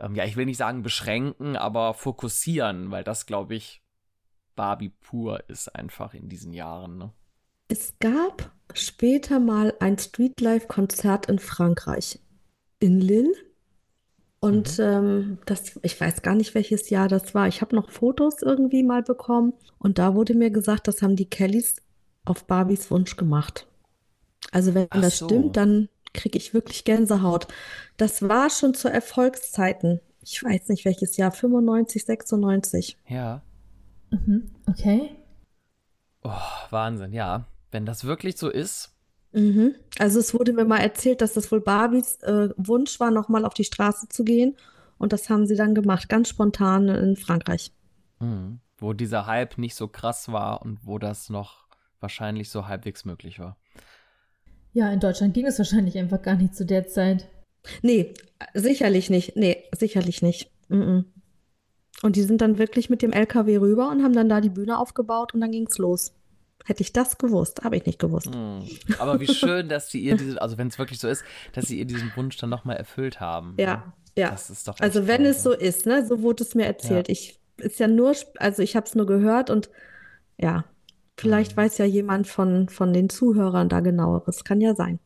ähm, ja, ich will nicht sagen beschränken, aber fokussieren, weil das, glaube ich, Barbie pur ist einfach in diesen Jahren. Ne? Es gab später mal ein Streetlife-Konzert in Frankreich, in Lille. Und mhm. ähm, das, ich weiß gar nicht, welches Jahr das war. Ich habe noch Fotos irgendwie mal bekommen. Und da wurde mir gesagt, das haben die Kellys auf Barbies Wunsch gemacht. Also wenn Ach das so. stimmt, dann kriege ich wirklich Gänsehaut. Das war schon zu Erfolgszeiten. Ich weiß nicht welches Jahr, 95, 96. Ja. Mhm, okay. Oh, Wahnsinn, ja. Wenn das wirklich so ist. Mhm. Also es wurde mir mal erzählt, dass das wohl Barbies äh, Wunsch war, nochmal auf die Straße zu gehen. Und das haben sie dann gemacht, ganz spontan in Frankreich. Mhm. Wo dieser Hype nicht so krass war und wo das noch wahrscheinlich so halbwegs möglich war. Ja, in Deutschland ging es wahrscheinlich einfach gar nicht zu der Zeit. Nee, sicherlich nicht. Nee, sicherlich nicht. Mm -mm. Und die sind dann wirklich mit dem LKW rüber und haben dann da die Bühne aufgebaut und dann ging es los. Hätte ich das gewusst, habe ich nicht gewusst. Mm. Aber wie schön, dass sie ihr diese, also wenn es wirklich so ist, dass sie ihr diesen Wunsch dann nochmal erfüllt haben. Ja, ja. Das ist doch also wenn toll, es so ist, ne, so wurde es mir erzählt. Ja. Ich ist ja nur, also ich habe es nur gehört und ja, Vielleicht mhm. weiß ja jemand von, von den Zuhörern da genaueres. Kann ja sein.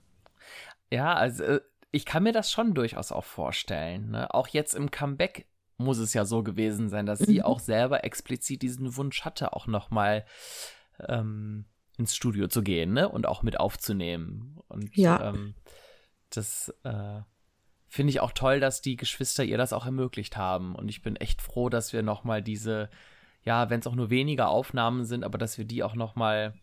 Ja, also äh, ich kann mir das schon durchaus auch vorstellen. Ne? Auch jetzt im Comeback muss es ja so gewesen sein, dass mhm. sie auch selber explizit diesen Wunsch hatte, auch nochmal ähm, ins Studio zu gehen ne? und auch mit aufzunehmen. Und ja. ähm, das äh, finde ich auch toll, dass die Geschwister ihr das auch ermöglicht haben. Und ich bin echt froh, dass wir nochmal diese ja, wenn es auch nur weniger Aufnahmen sind, aber dass wir die auch noch mal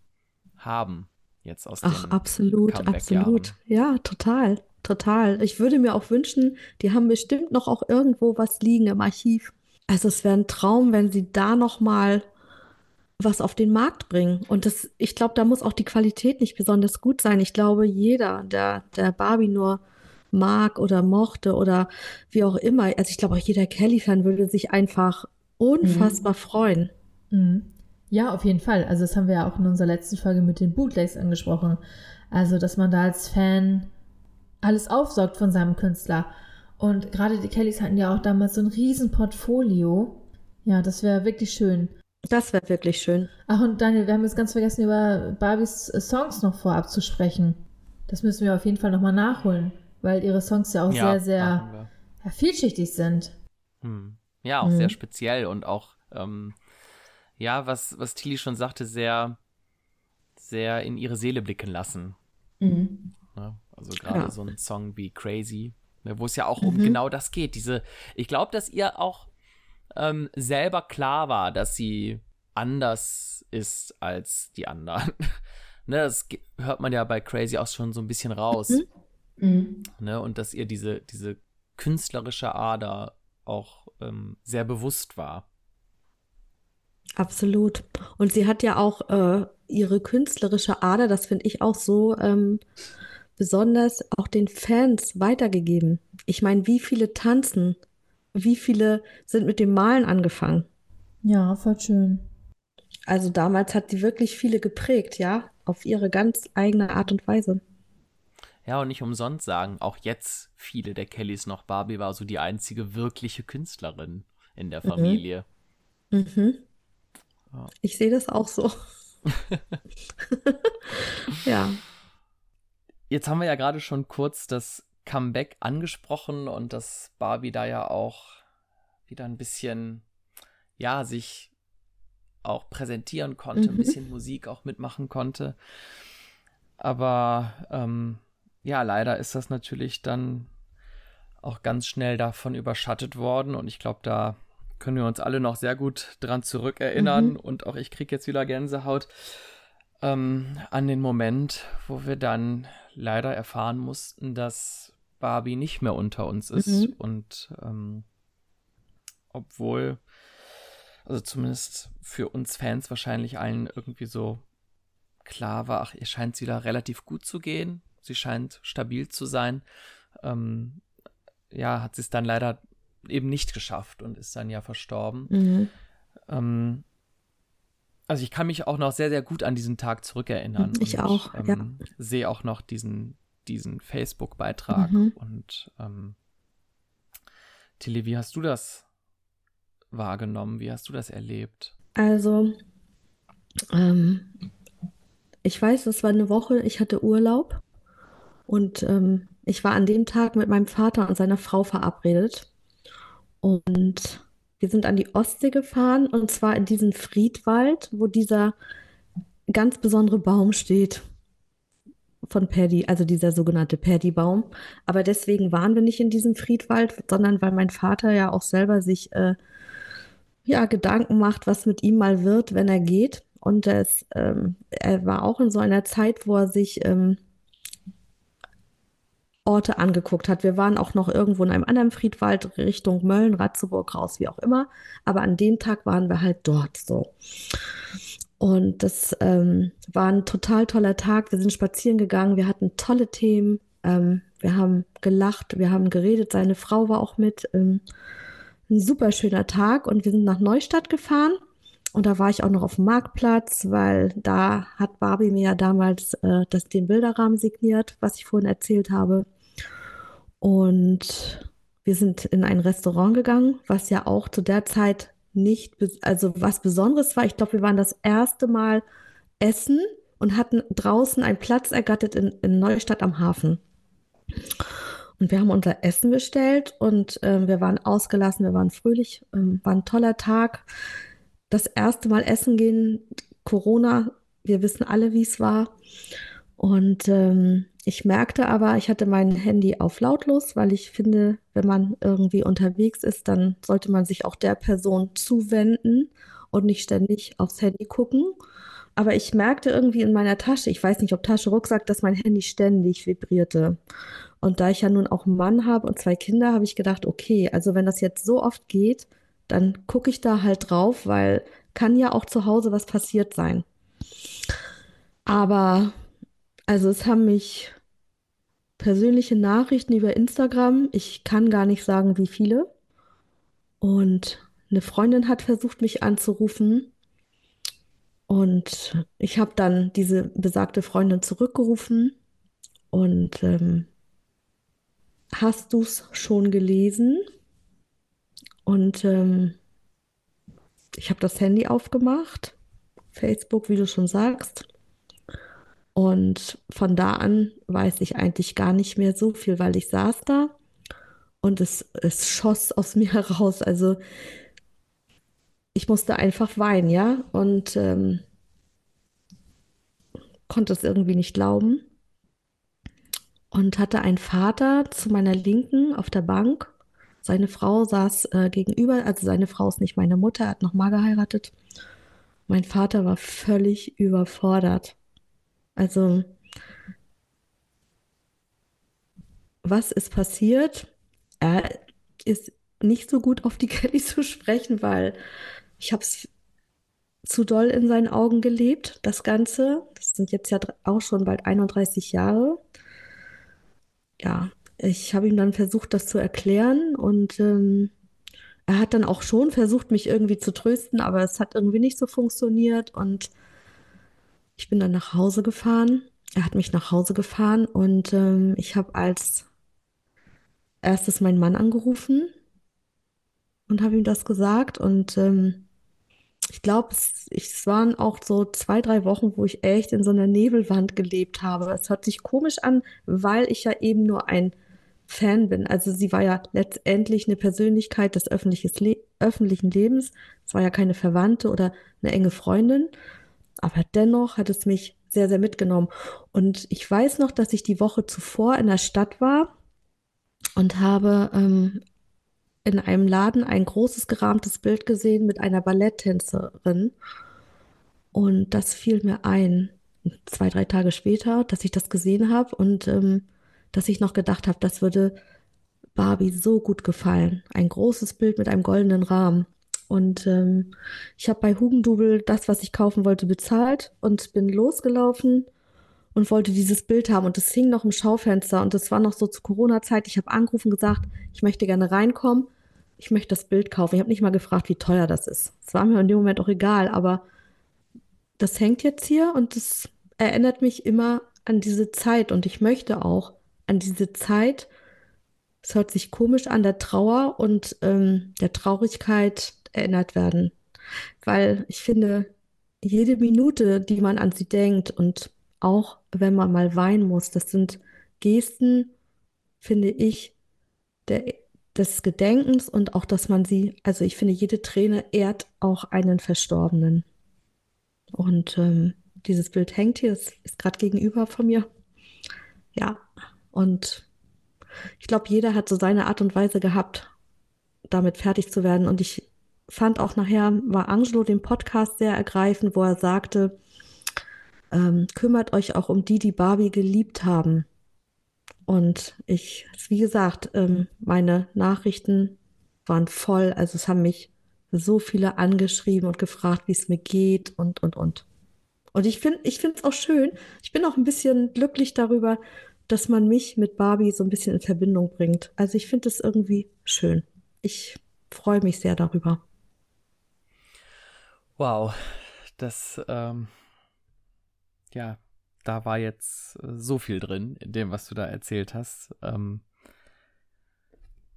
haben jetzt aus Ach, absolut, absolut. Ja, total, total. Ich würde mir auch wünschen, die haben bestimmt noch auch irgendwo was liegen im Archiv. Also es wäre ein Traum, wenn sie da noch mal was auf den Markt bringen. Und das, ich glaube, da muss auch die Qualität nicht besonders gut sein. Ich glaube, jeder, der, der Barbie nur mag oder mochte oder wie auch immer, also ich glaube auch jeder Kelly-Fan würde sich einfach unfassbar mhm. freuen. Mhm. Ja, auf jeden Fall. Also das haben wir ja auch in unserer letzten Folge mit den Bootlegs angesprochen. Also, dass man da als Fan alles aufsaugt von seinem Künstler. Und gerade die Kellys hatten ja auch damals so ein riesen Portfolio. Ja, das wäre wirklich schön. Das wäre wirklich schön. Ach, und Daniel, wir haben jetzt ganz vergessen, über Barbies äh, Songs noch vorab zu sprechen. Das müssen wir auf jeden Fall nochmal nachholen, weil ihre Songs ja auch ja, sehr, sehr ja, vielschichtig sind. Hm. Ja, auch mhm. sehr speziell und auch, ähm, ja, was, was Tilly schon sagte, sehr, sehr in ihre Seele blicken lassen. Mhm. Ja, also gerade ja. so ein Song wie Crazy, ne, wo es ja auch mhm. um genau das geht. Diese, ich glaube, dass ihr auch ähm, selber klar war, dass sie anders ist als die anderen. ne, das hört man ja bei Crazy auch schon so ein bisschen raus. Mhm. mhm. Ne, und dass ihr diese, diese künstlerische Ader auch ähm, sehr bewusst war. Absolut. Und sie hat ja auch äh, ihre künstlerische Ader, das finde ich auch so ähm, besonders, auch den Fans weitergegeben. Ich meine, wie viele tanzen, wie viele sind mit dem Malen angefangen? Ja, voll schön. Also damals hat sie wirklich viele geprägt, ja, auf ihre ganz eigene Art und Weise. Ja, und nicht umsonst sagen, auch jetzt viele der Kellys noch, Barbie war so die einzige wirkliche Künstlerin in der mhm. Familie. Mhm. Mhm. Ich sehe das auch so. ja. Jetzt haben wir ja gerade schon kurz das Comeback angesprochen und dass Barbie da ja auch wieder ein bisschen, ja, sich auch präsentieren konnte, mhm. ein bisschen Musik auch mitmachen konnte. Aber ähm, ja, leider ist das natürlich dann auch ganz schnell davon überschattet worden und ich glaube, da können wir uns alle noch sehr gut dran zurückerinnern mhm. und auch ich kriege jetzt wieder Gänsehaut ähm, an den Moment, wo wir dann leider erfahren mussten, dass Barbie nicht mehr unter uns ist mhm. und ähm, obwohl, also zumindest für uns Fans wahrscheinlich allen irgendwie so klar war, ach, ihr scheint es wieder relativ gut zu gehen, sie scheint stabil zu sein, ähm, ja, hat sie es dann leider eben nicht geschafft und ist dann ja verstorben. Mhm. Ähm, also ich kann mich auch noch sehr, sehr gut an diesen Tag zurückerinnern. Ich und, auch, ähm, ja. Sehe auch noch diesen, diesen Facebook-Beitrag. Mhm. Und ähm, Tilly, wie hast du das wahrgenommen? Wie hast du das erlebt? Also, ähm, ich weiß, es war eine Woche, ich hatte Urlaub und ähm, ich war an dem Tag mit meinem Vater und seiner Frau verabredet. Und wir sind an die Ostsee gefahren und zwar in diesen Friedwald, wo dieser ganz besondere Baum steht von Paddy, also dieser sogenannte Paddy-Baum. Aber deswegen waren wir nicht in diesem Friedwald, sondern weil mein Vater ja auch selber sich äh, ja, Gedanken macht, was mit ihm mal wird, wenn er geht. Und es, ähm, er war auch in so einer Zeit, wo er sich ähm, Orte angeguckt hat. Wir waren auch noch irgendwo in einem anderen Friedwald Richtung Mölln, Ratzeburg raus, wie auch immer. Aber an dem Tag waren wir halt dort so. Und das ähm, war ein total toller Tag. Wir sind spazieren gegangen, wir hatten tolle Themen, ähm, wir haben gelacht, wir haben geredet. Seine Frau war auch mit. Ähm, ein super schöner Tag und wir sind nach Neustadt gefahren. Und da war ich auch noch auf dem Marktplatz, weil da hat Barbie mir ja damals äh, das, den Bilderrahmen signiert, was ich vorhin erzählt habe. Und wir sind in ein Restaurant gegangen, was ja auch zu der Zeit nicht, also was Besonderes war. Ich glaube, wir waren das erste Mal essen und hatten draußen einen Platz ergattert in, in Neustadt am Hafen. Und wir haben unser Essen bestellt und äh, wir waren ausgelassen, wir waren fröhlich, ähm, war ein toller Tag. Das erste Mal essen gehen, Corona, wir wissen alle, wie es war. Und ähm, ich merkte aber, ich hatte mein Handy auf lautlos, weil ich finde, wenn man irgendwie unterwegs ist, dann sollte man sich auch der Person zuwenden und nicht ständig aufs Handy gucken. Aber ich merkte irgendwie in meiner Tasche, ich weiß nicht, ob Tasche, Rucksack, dass mein Handy ständig vibrierte. Und da ich ja nun auch einen Mann habe und zwei Kinder, habe ich gedacht, okay, also wenn das jetzt so oft geht, dann gucke ich da halt drauf, weil kann ja auch zu Hause was passiert sein. Aber also es haben mich persönliche Nachrichten über Instagram, ich kann gar nicht sagen, wie viele. Und eine Freundin hat versucht, mich anzurufen. Und ich habe dann diese besagte Freundin zurückgerufen. Und ähm, hast du es schon gelesen? Und ähm, ich habe das Handy aufgemacht, Facebook, wie du schon sagst. Und von da an weiß ich eigentlich gar nicht mehr so viel, weil ich saß da und es, es schoss aus mir heraus. Also ich musste einfach weinen, ja, und ähm, konnte es irgendwie nicht glauben. Und hatte einen Vater zu meiner Linken auf der Bank. Seine Frau saß äh, gegenüber, also seine Frau ist nicht meine Mutter, er hat nochmal geheiratet. Mein Vater war völlig überfordert. Also, was ist passiert? Er ist nicht so gut auf die Kelly zu sprechen, weil ich habe es zu doll in seinen Augen gelebt, das Ganze. Das sind jetzt ja auch schon bald 31 Jahre. Ja, ich habe ihm dann versucht, das zu erklären und ähm, er hat dann auch schon versucht, mich irgendwie zu trösten, aber es hat irgendwie nicht so funktioniert und ich bin dann nach Hause gefahren. Er hat mich nach Hause gefahren und ähm, ich habe als erstes meinen Mann angerufen und habe ihm das gesagt. Und ähm, ich glaube, es, es waren auch so zwei, drei Wochen, wo ich echt in so einer Nebelwand gelebt habe. Es hört sich komisch an, weil ich ja eben nur ein Fan bin. Also sie war ja letztendlich eine Persönlichkeit des öffentlichen Lebens. Es war ja keine Verwandte oder eine enge Freundin. Aber dennoch hat es mich sehr, sehr mitgenommen. Und ich weiß noch, dass ich die Woche zuvor in der Stadt war und habe ähm, in einem Laden ein großes gerahmtes Bild gesehen mit einer Balletttänzerin. Und das fiel mir ein, zwei, drei Tage später, dass ich das gesehen habe und ähm, dass ich noch gedacht habe, das würde Barbie so gut gefallen. Ein großes Bild mit einem goldenen Rahmen. Und ähm, ich habe bei Hugendubel das, was ich kaufen wollte, bezahlt und bin losgelaufen und wollte dieses Bild haben. Und es hing noch im Schaufenster und es war noch so zu Corona-Zeit. Ich habe angerufen und gesagt, ich möchte gerne reinkommen. Ich möchte das Bild kaufen. Ich habe nicht mal gefragt, wie teuer das ist. Es war mir in dem Moment auch egal, aber das hängt jetzt hier und es erinnert mich immer an diese Zeit und ich möchte auch an diese Zeit, es hört sich komisch an, der Trauer und ähm, der Traurigkeit erinnert werden. Weil ich finde, jede Minute, die man an sie denkt und auch wenn man mal weinen muss, das sind Gesten, finde ich, der, des Gedenkens und auch, dass man sie, also ich finde, jede Träne ehrt auch einen Verstorbenen. Und ähm, dieses Bild hängt hier, es ist gerade gegenüber von mir. Ja, und ich glaube, jeder hat so seine Art und Weise gehabt, damit fertig zu werden. Und ich fand auch nachher, war Angelo den Podcast sehr ergreifend, wo er sagte, ähm, kümmert euch auch um die, die Barbie geliebt haben. Und ich, wie gesagt, ähm, meine Nachrichten waren voll. Also es haben mich so viele angeschrieben und gefragt, wie es mir geht und, und, und. Und ich finde, ich finde es auch schön. Ich bin auch ein bisschen glücklich darüber, dass man mich mit Barbie so ein bisschen in Verbindung bringt. Also ich finde es irgendwie schön. Ich freue mich sehr darüber. Wow, das, ähm, ja, da war jetzt äh, so viel drin in dem, was du da erzählt hast. Ähm,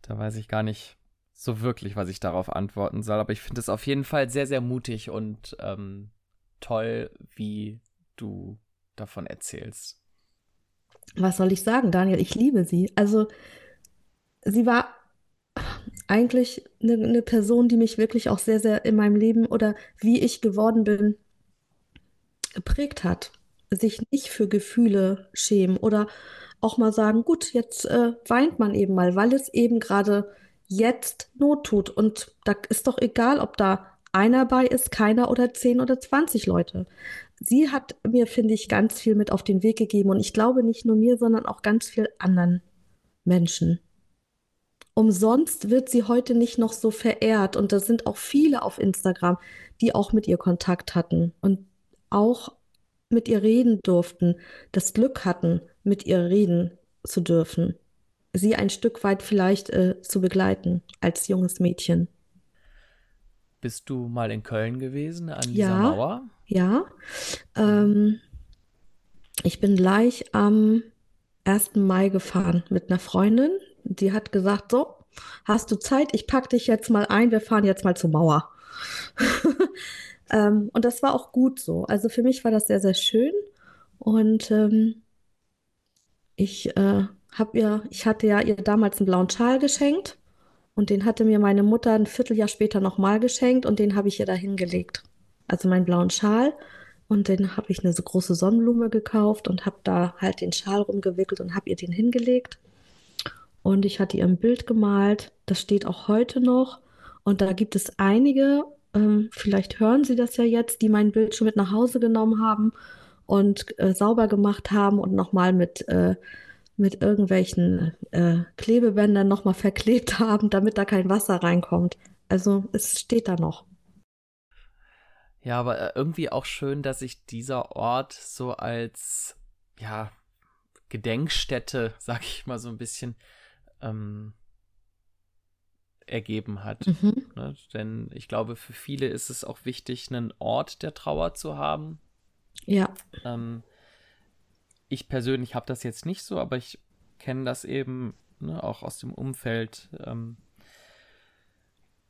da weiß ich gar nicht so wirklich, was ich darauf antworten soll. Aber ich finde es auf jeden Fall sehr, sehr mutig und ähm, toll, wie du davon erzählst was soll ich sagen, Daniel? Ich liebe sie. Also, sie war eigentlich eine, eine, Person, die mich wirklich auch sehr, sehr in meinem Leben oder wie ich geworden bin, geprägt hat. Sich nicht für Gefühle schämen oder auch mal sagen, gut, jetzt äh, weint man eben mal, weil es eben gerade jetzt Not tut. Und da ist doch egal, ob da einer bei ist, keiner oder zehn oder zwanzig Leute sie hat mir, finde ich, ganz viel mit auf den Weg gegeben. Und ich glaube nicht nur mir, sondern auch ganz viel anderen Menschen. Umsonst wird sie heute nicht noch so verehrt. Und da sind auch viele auf Instagram, die auch mit ihr Kontakt hatten und auch mit ihr reden durften, das Glück hatten, mit ihr reden zu dürfen. Sie ein Stück weit vielleicht äh, zu begleiten als junges Mädchen. Bist du mal in Köln gewesen an dieser ja. Mauer? Ja. Ähm, ich bin gleich am 1. Mai gefahren mit einer Freundin. Die hat gesagt, so, hast du Zeit? Ich packe dich jetzt mal ein, wir fahren jetzt mal zur Mauer. ähm, und das war auch gut so. Also für mich war das sehr, sehr schön. Und ähm, ich äh, habe ihr, ich hatte ja ihr damals einen blauen Schal geschenkt. Und den hatte mir meine Mutter ein Vierteljahr später nochmal geschenkt und den habe ich ihr da hingelegt also meinen blauen Schal. Und den habe ich eine so große Sonnenblume gekauft und habe da halt den Schal rumgewickelt und habe ihr den hingelegt. Und ich hatte ihr ein Bild gemalt, das steht auch heute noch. Und da gibt es einige, ähm, vielleicht hören Sie das ja jetzt, die mein Bild schon mit nach Hause genommen haben und äh, sauber gemacht haben und nochmal mit, äh, mit irgendwelchen äh, Klebebändern nochmal verklebt haben, damit da kein Wasser reinkommt. Also es steht da noch. Ja, aber äh, irgendwie auch schön, dass sich dieser Ort so als, ja, Gedenkstätte, sag ich mal so ein bisschen, ähm, ergeben hat. Mhm. Ne? Denn ich glaube, für viele ist es auch wichtig, einen Ort der Trauer zu haben. Ja. Ähm, ich persönlich habe das jetzt nicht so, aber ich kenne das eben ne, auch aus dem Umfeld. Ähm,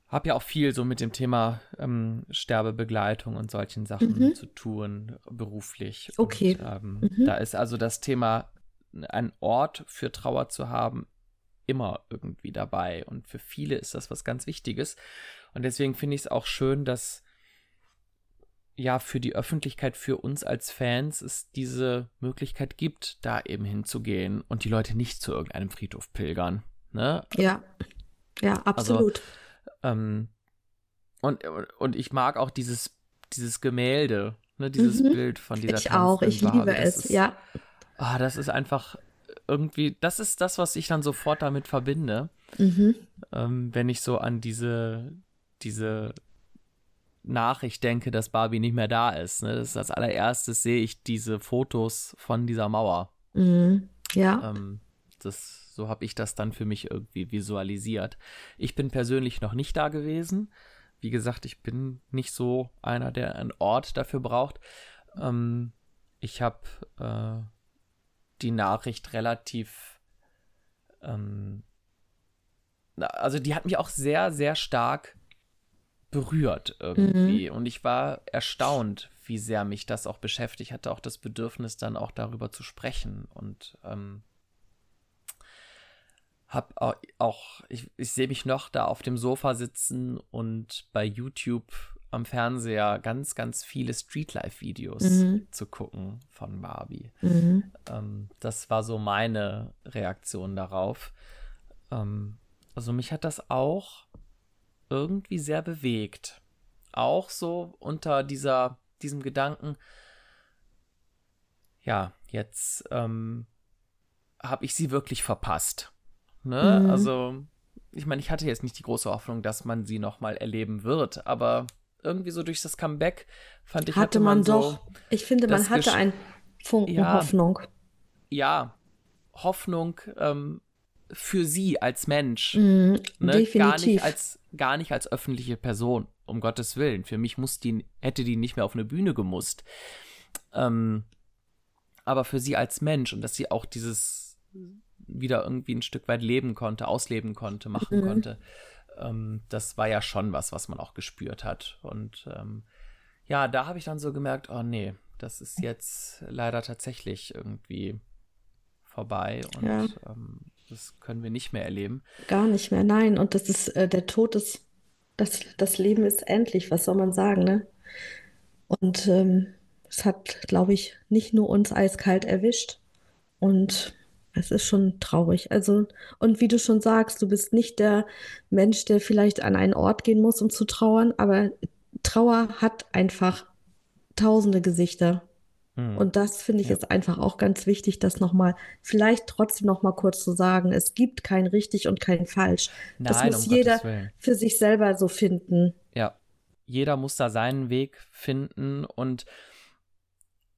habe ja auch viel so mit dem Thema ähm, Sterbebegleitung und solchen Sachen mhm. zu tun, beruflich. Okay. Und, ähm, mhm. Da ist also das Thema, einen Ort für Trauer zu haben, immer irgendwie dabei. Und für viele ist das was ganz Wichtiges. Und deswegen finde ich es auch schön, dass ja für die Öffentlichkeit, für uns als Fans es diese Möglichkeit gibt, da eben hinzugehen und die Leute nicht zu irgendeinem Friedhof pilgern. Ne? Ja, ja, also, absolut. Also, ähm, und, und ich mag auch dieses, dieses Gemälde, ne, dieses mhm. Bild von dieser Ich auch, ich liebe das es, ist, ja. Ah, das ist einfach irgendwie, das ist das, was ich dann sofort damit verbinde. Mhm. Ähm, wenn ich so an diese, diese Nachricht denke, dass Barbie nicht mehr da ist. Ne? Das ist als allererstes sehe ich diese Fotos von dieser Mauer. Mhm. Ja. Ähm, das so habe ich das dann für mich irgendwie visualisiert. Ich bin persönlich noch nicht da gewesen. Wie gesagt, ich bin nicht so einer, der einen Ort dafür braucht. Ähm, ich habe äh, die Nachricht relativ. Ähm, also, die hat mich auch sehr, sehr stark berührt irgendwie. Mhm. Und ich war erstaunt, wie sehr mich das auch beschäftigt. Ich hatte auch das Bedürfnis, dann auch darüber zu sprechen. Und ähm, hab auch, ich, ich sehe mich noch da auf dem Sofa sitzen und bei YouTube am Fernseher ganz, ganz viele Streetlife-Videos mhm. zu gucken von Barbie. Mhm. Ähm, das war so meine Reaktion darauf. Ähm, also mich hat das auch irgendwie sehr bewegt. Auch so unter dieser, diesem Gedanken, ja, jetzt ähm, habe ich sie wirklich verpasst. Ne? Mhm. Also, ich meine, ich hatte jetzt nicht die große Hoffnung, dass man sie nochmal erleben wird, aber irgendwie so durch das Comeback fand ich, hatte, hatte man, man doch. So ich finde, man hatte einen Funken ja, Hoffnung. Ja, Hoffnung ähm, für sie als Mensch. Mhm, ne? Definitiv. Gar nicht als, gar nicht als öffentliche Person, um Gottes Willen. Für mich muss die, hätte die nicht mehr auf eine Bühne gemusst. Ähm, aber für sie als Mensch und dass sie auch dieses wieder irgendwie ein Stück weit leben konnte, ausleben konnte, machen mhm. konnte. Ähm, das war ja schon was, was man auch gespürt hat. Und ähm, ja, da habe ich dann so gemerkt, oh nee, das ist jetzt leider tatsächlich irgendwie vorbei und ja. ähm, das können wir nicht mehr erleben. Gar nicht mehr, nein. Und das ist, äh, der Tod ist, das, das Leben ist endlich, was soll man sagen, ne? Und ähm, es hat, glaube ich, nicht nur uns eiskalt erwischt. Und es ist schon traurig. Also, und wie du schon sagst, du bist nicht der Mensch, der vielleicht an einen Ort gehen muss, um zu trauern, aber Trauer hat einfach tausende Gesichter. Mhm. Und das finde ich ja. ist einfach auch ganz wichtig, das nochmal, vielleicht trotzdem nochmal kurz zu sagen. Es gibt kein richtig und kein falsch. Nein, das muss um jeder für sich selber so finden. Ja, jeder muss da seinen Weg finden und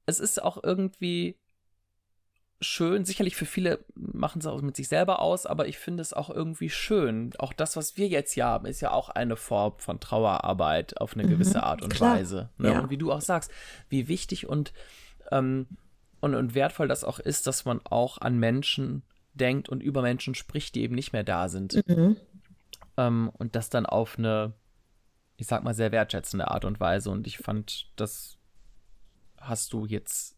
es ist auch irgendwie schön. Sicherlich für viele machen es auch mit sich selber aus, aber ich finde es auch irgendwie schön. Auch das, was wir jetzt hier haben, ist ja auch eine Form von Trauerarbeit auf eine mhm, gewisse Art und klar. Weise. Ne? Ja. Und wie du auch sagst, wie wichtig und, ähm, und, und wertvoll das auch ist, dass man auch an Menschen denkt und über Menschen spricht, die eben nicht mehr da sind. Mhm. Ähm, und das dann auf eine, ich sag mal, sehr wertschätzende Art und Weise. Und ich fand, das hast du jetzt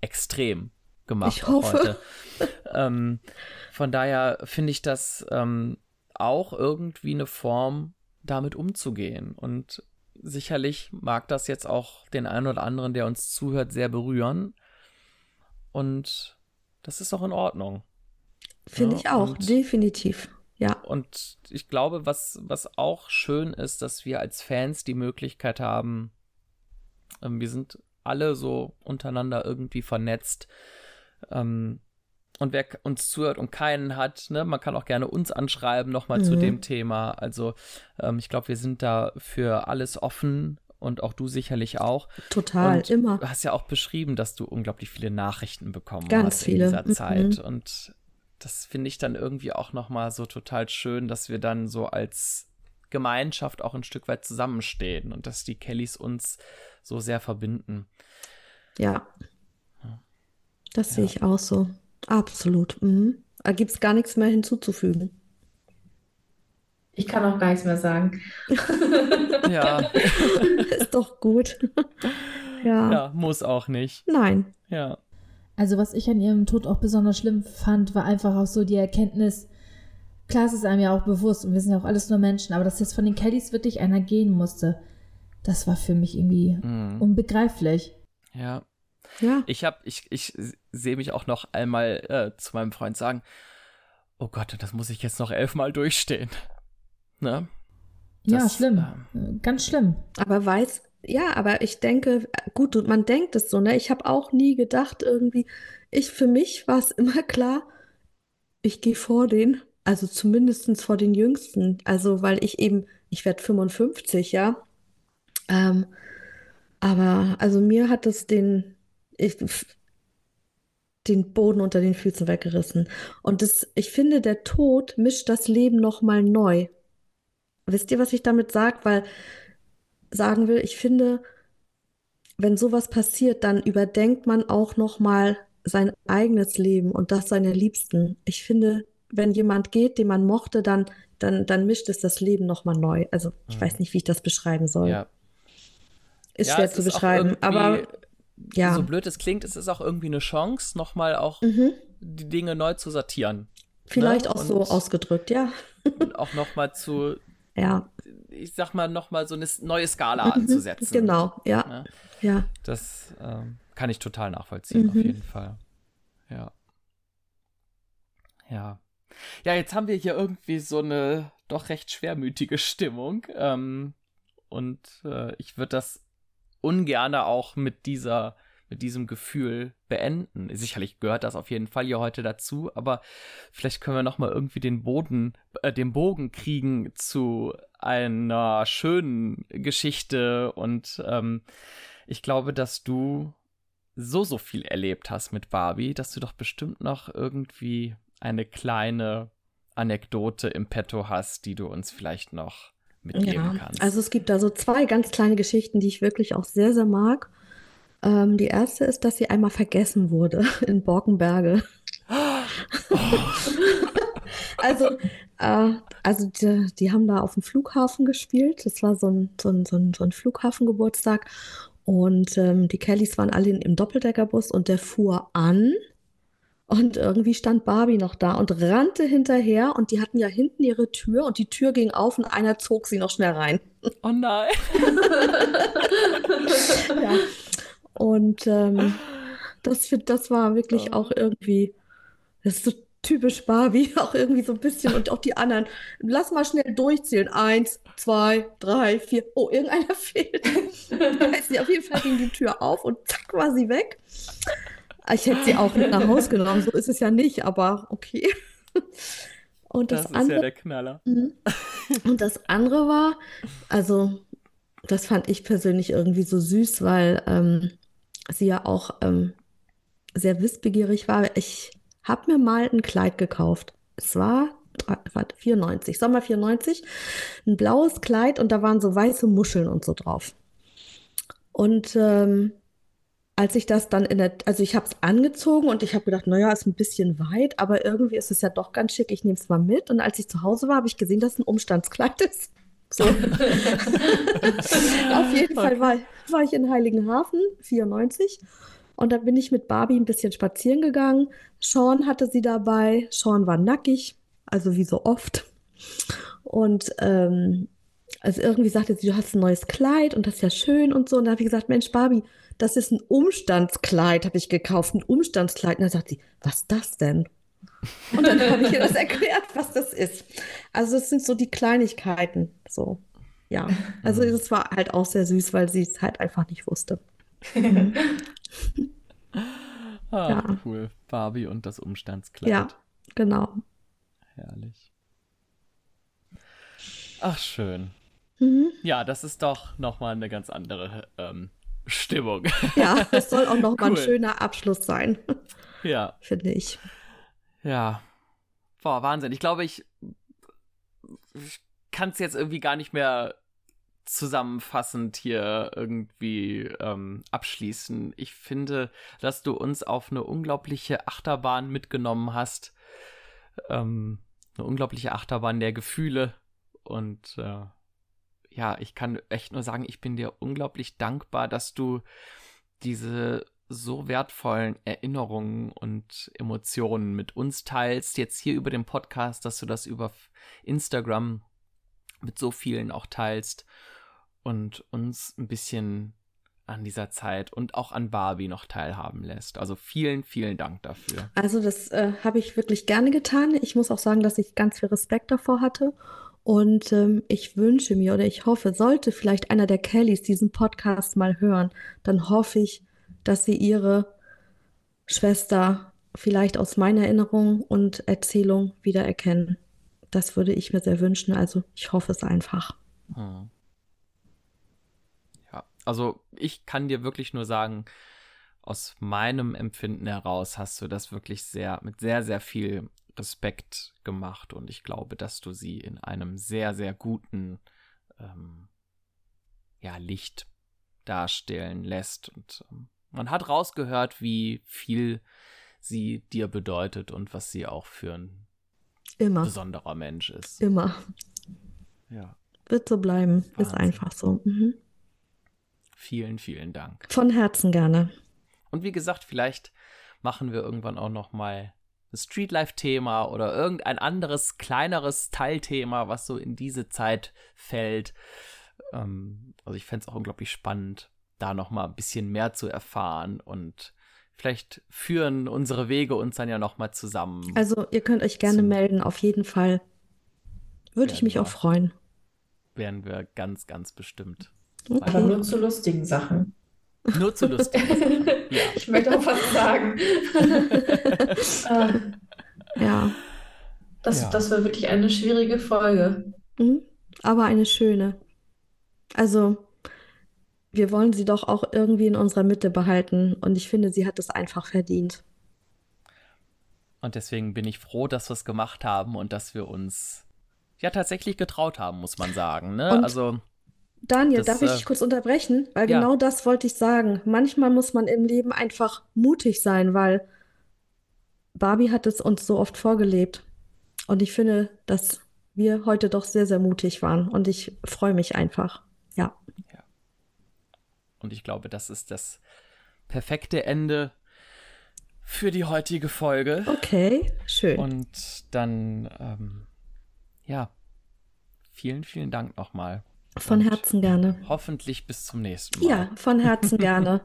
extrem gemacht ich hoffe. heute. ähm, von daher finde ich das ähm, auch irgendwie eine Form, damit umzugehen. Und sicherlich mag das jetzt auch den einen oder anderen, der uns zuhört, sehr berühren. Und das ist auch in Ordnung. Finde ja, ich auch, und, definitiv. Ja. Und ich glaube, was, was auch schön ist, dass wir als Fans die Möglichkeit haben, ähm, wir sind alle so untereinander irgendwie vernetzt, ähm, und wer uns zuhört und keinen hat, ne, man kann auch gerne uns anschreiben, nochmal mhm. zu dem Thema. Also ähm, ich glaube, wir sind da für alles offen und auch du sicherlich auch. Total, und immer. Du hast ja auch beschrieben, dass du unglaublich viele Nachrichten bekommen Ganz hast viele. in dieser Zeit. Mhm. Und das finde ich dann irgendwie auch nochmal so total schön, dass wir dann so als Gemeinschaft auch ein Stück weit zusammenstehen und dass die Kellys uns so sehr verbinden. Ja. Das ja. sehe ich auch so. Absolut. Mhm. Da gibt es gar nichts mehr hinzuzufügen. Ich kann auch gar nichts mehr sagen. ja. Ist doch gut. ja. Ja, muss auch nicht. Nein. Ja. Also was ich an ihrem Tod auch besonders schlimm fand, war einfach auch so die Erkenntnis, klar, es ist einem ja auch bewusst und wir sind ja auch alles nur Menschen, aber dass jetzt von den Kellys wirklich einer gehen musste, das war für mich irgendwie Mhm. unbegreiflich. Ja. Ja. Ich habe, ich, ich sehe mich auch noch einmal äh, zu meinem Freund sagen, oh Gott, das muss ich jetzt noch elfmal durchstehen. Ne? ja, Das, schlimm. ähm, Äh, Ganz schlimm. Aber weiß, ja, aber ich denke, gut, man denkt es so, ne? Ich habe auch nie gedacht, irgendwie, ich, für mich war es immer klar, ich gehe vor den, also zumindest vor den Jüngsten. Also, weil ich eben, ich werde 55, ja. Ähm, aber also mir hat es den, ich, den Boden unter den Füßen weggerissen. Und das, ich finde, der Tod mischt das Leben nochmal neu. Wisst ihr, was ich damit sage? Weil sagen will, ich finde, wenn sowas passiert, dann überdenkt man auch nochmal sein eigenes Leben und das seiner Liebsten. Ich finde, wenn jemand geht, den man mochte, dann, dann, dann mischt es das Leben nochmal neu. Also ich Mhm. weiß nicht, wie ich das beschreiben soll. Ja. Ist Ja, schwer zu beschreiben, aber ja. So blöd es klingt, es ist auch irgendwie eine Chance, nochmal auch Mhm. die Dinge neu zu sortieren. Vielleicht ne? auch so Und- ausgedrückt, ja. Und auch nochmal zu, Ja, ich sag mal, nochmal so eine neue Skala Mhm. anzusetzen. genau, ja, Ne? ja. Das ähm, kann ich total nachvollziehen, auf Mhm. jeden Fall. Ja. Ja. Ja, jetzt haben wir hier irgendwie so eine doch recht schwermütige Stimmung. Ähm, und äh, ich würde das ungerne auch mit dieser, mit diesem Gefühl beenden. Sicherlich gehört das auf jeden Fall hier heute dazu, aber vielleicht können wir noch mal irgendwie den Boden, äh, den Bogen kriegen zu einer schönen Geschichte und ähm, ich glaube, dass du so, so viel erlebt hast mit Barbie, dass du doch bestimmt noch irgendwie eine kleine Anekdote im Petto hast, die du uns vielleicht noch mitgeben Ja, kannst. also es gibt da so zwei ganz kleine Geschichten, die ich wirklich auch sehr, sehr mag. Ähm, die erste ist, dass sie einmal vergessen wurde in Borkenberge. Also, äh, also die, die haben da auf dem Flughafen gespielt. Das war so ein, so ein, so ein, so ein Flughafengeburtstag. Und ähm, die Kellys waren alle in, im Doppeldeckerbus und der fuhr an. Und irgendwie stand Barbie noch da und rannte hinterher. Und die hatten ja hinten ihre Tür und die Tür ging auf und einer zog sie noch schnell rein. oh nein. Ja. Und ähm, das, das war wirklich Oh. auch irgendwie, das ist so typisch Barbie, auch irgendwie so ein bisschen und auch die anderen. Lass mal schnell durchzählen. Eins, zwei, drei, vier. Oh, irgendeiner fehlt. Weiß nicht, auf jeden Fall ging die Tür auf und zack war sie weg. Ich hätte sie auch mit nach Hause genommen, so ist es ja nicht, aber okay. Und das, Das, ist ja andere. der Knaller. Mhm. Und das andere war, also das fand ich persönlich irgendwie so süß, weil ähm, sie ja auch ähm, sehr wissbegierig war. Ich habe mir mal ein Kleid gekauft. Es war, ah, warte, 94, Sommer 94, ein blaues Kleid und da waren so weiße Muscheln und so drauf. Und ähm, als ich das dann in der, also ich habe es angezogen und ich habe gedacht, naja, ist ein bisschen weit, aber irgendwie ist es ja doch ganz schick, ich nehme es mal mit. Und als ich zu Hause war, habe ich gesehen, dass es ein Umstandskleid ist. So. Auf jeden Fall war, war ich in Heiligenhafen, 94. Und dann bin ich mit Barbie ein bisschen spazieren gegangen. Sean hatte sie dabei. Sean war nackig, also wie so oft. Und ähm, also irgendwie sagte sie, du hast ein neues Kleid und das ist ja schön und so. Und da habe ich gesagt, Mensch, Barbie, das ist ein Umstandskleid, habe ich gekauft, ein Umstandskleid. Und dann sagt sie, was ist das denn? Und dann habe ich ihr das erklärt, was das ist. Also es sind so die Kleinigkeiten, so. Ja, also Mhm. das war halt auch sehr süß, weil sie es halt einfach nicht wusste. Ah, Ja. cool. Barbie und das Umstandskleid. Ja, genau. Herrlich. Ach, schön. Mhm. Ja, das ist doch nochmal eine ganz andere ähm, Stimmung. Ja, das soll auch noch mal ein Cool. schöner Abschluss sein, ja, finde ich. ja. Boah, Wahnsinn. Ich glaube, ich, ich kann es jetzt irgendwie gar nicht mehr zusammenfassend hier irgendwie ähm, abschließen. Ich finde, dass du uns auf eine unglaubliche Achterbahn mitgenommen hast. Ähm, eine unglaubliche Achterbahn der Gefühle Und äh, ja, ich kann echt nur sagen, ich bin dir unglaublich dankbar, dass du diese so wertvollen Erinnerungen und Emotionen mit uns teilst, jetzt hier über den Podcast, dass du das über Instagram mit so vielen auch teilst und uns ein bisschen an dieser Zeit und auch an Barbie noch teilhaben lässt. Also vielen, vielen Dank dafür. Also das äh, habe ich wirklich gerne getan. Ich muss auch sagen, dass ich ganz viel Respekt davor hatte. Und ähm, ich wünsche mir oder ich hoffe, sollte vielleicht einer der Kellys diesen Podcast mal hören, dann hoffe ich, dass sie ihre Schwester vielleicht aus meiner Erinnerung und Erzählung wiedererkennen. Das würde ich mir sehr wünschen. Also ich hoffe es einfach. Hm. Also ich kann dir wirklich nur sagen, aus meinem Empfinden heraus hast du das wirklich sehr, mit sehr, sehr viel Respekt gemacht und ich glaube, dass du sie in einem sehr, sehr guten ähm, ja, Licht darstellen lässt. Und ähm, man hat rausgehört, wie viel sie dir bedeutet und was sie auch für ein Immer. besonderer Mensch ist. Immer. Ja. Wird so bleiben. Wahnsinn. Ist einfach so. Mhm. Vielen, vielen Dank. Von Herzen gerne. Und wie gesagt, vielleicht machen wir irgendwann auch noch mal Streetlife-Thema oder irgendein anderes, kleineres Teilthema, was so in diese Zeit fällt. Ähm, also ich fände es auch unglaublich spannend, da noch mal ein bisschen mehr zu erfahren und vielleicht führen unsere Wege uns dann ja noch mal zusammen. Also ihr könnt euch gerne melden, auf jeden Fall. Würde ich mich auch freuen. Werden wir ganz, ganz bestimmt. Okay. Aber nur zu lustigen Sachen. Nur zu Sachen. Ja. Ich möchte auch was sagen. Ähm, ja. Das, ja. das war wirklich eine schwierige Folge. Mhm. Aber eine schöne. Also, wir wollen sie doch auch irgendwie in unserer Mitte behalten. Und ich finde, sie hat es einfach verdient. Und deswegen bin ich froh, dass wir es gemacht haben und dass wir uns ja tatsächlich getraut haben, muss man sagen. Ne? also Daniel, das, darf ich dich äh, kurz unterbrechen? Weil ja. genau das wollte ich sagen. Manchmal muss man im Leben einfach mutig sein, weil Barbie hat es uns so oft vorgelebt. Und ich finde, dass wir heute doch sehr, sehr mutig waren. Und ich freue mich einfach. Ja. ja. Und ich glaube, das ist das perfekte Ende für die heutige Folge. Okay, schön. Und dann, ähm, ja, vielen, vielen Dank nochmal. Von Herzen gerne. Hoffentlich bis zum nächsten Mal. Ja, von Herzen gerne.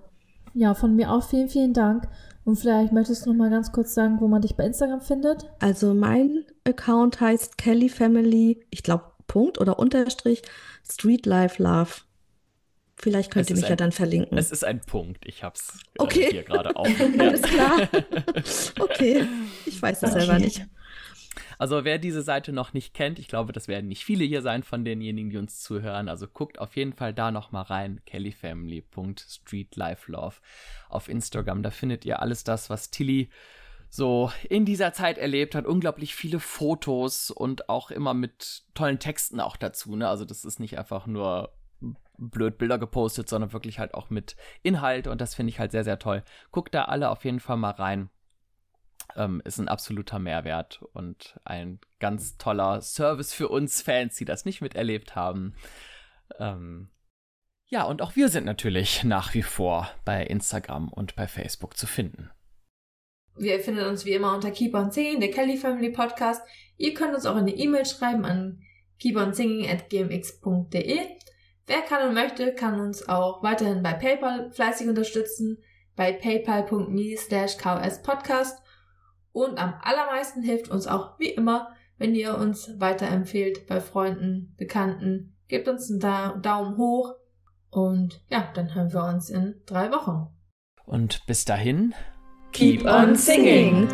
Ja, von mir auch vielen, vielen Dank. Und vielleicht möchtest du noch mal ganz kurz sagen, wo man dich bei Instagram findet? Also mein Account heißt Kelly Family, ich glaube Punkt oder Unterstrich Street Life Love. Vielleicht könnt es ihr mich ein, ja dann verlinken. Es ist ein Punkt. Ich hab's okay. hier gerade auch. Alles klar. okay. Ich weiß es okay. selber nicht. Also wer diese Seite noch nicht kennt, ich glaube, das werden nicht viele hier sein von denjenigen, die uns zuhören. Also guckt auf jeden Fall da noch mal rein. kellyfamily.streetlifelove auf Instagram. Da findet ihr alles das, was Tilly so in dieser Zeit erlebt hat. Unglaublich viele Fotos und auch immer mit tollen Texten auch dazu. Ne? Also das ist nicht einfach nur blöd Bilder gepostet, sondern wirklich halt auch mit Inhalt und das finde ich halt sehr, sehr toll. Guckt da alle auf jeden Fall mal rein ähm, ist ein absoluter Mehrwert und ein ganz toller Service für uns Fans, die das nicht miterlebt haben. Ähm, ja, und auch wir sind natürlich nach wie vor bei Instagram und bei Facebook zu finden. Wir finden uns wie immer unter Keep on Singing, der Kelly Family Podcast. Ihr könnt uns auch eine E-Mail schreiben an keeponsinging.gmx.de. Wer kann und möchte, kann uns auch weiterhin bei PayPal fleißig unterstützen, bei paypal.me slash kspodcast und am allermeisten hilft uns auch wie immer, wenn ihr uns weiterempfehlt bei Freunden, Bekannten. Gebt uns einen da Daumen hoch und ja, dann hören wir uns in drei Wochen. Und bis dahin, keep, keep on singing.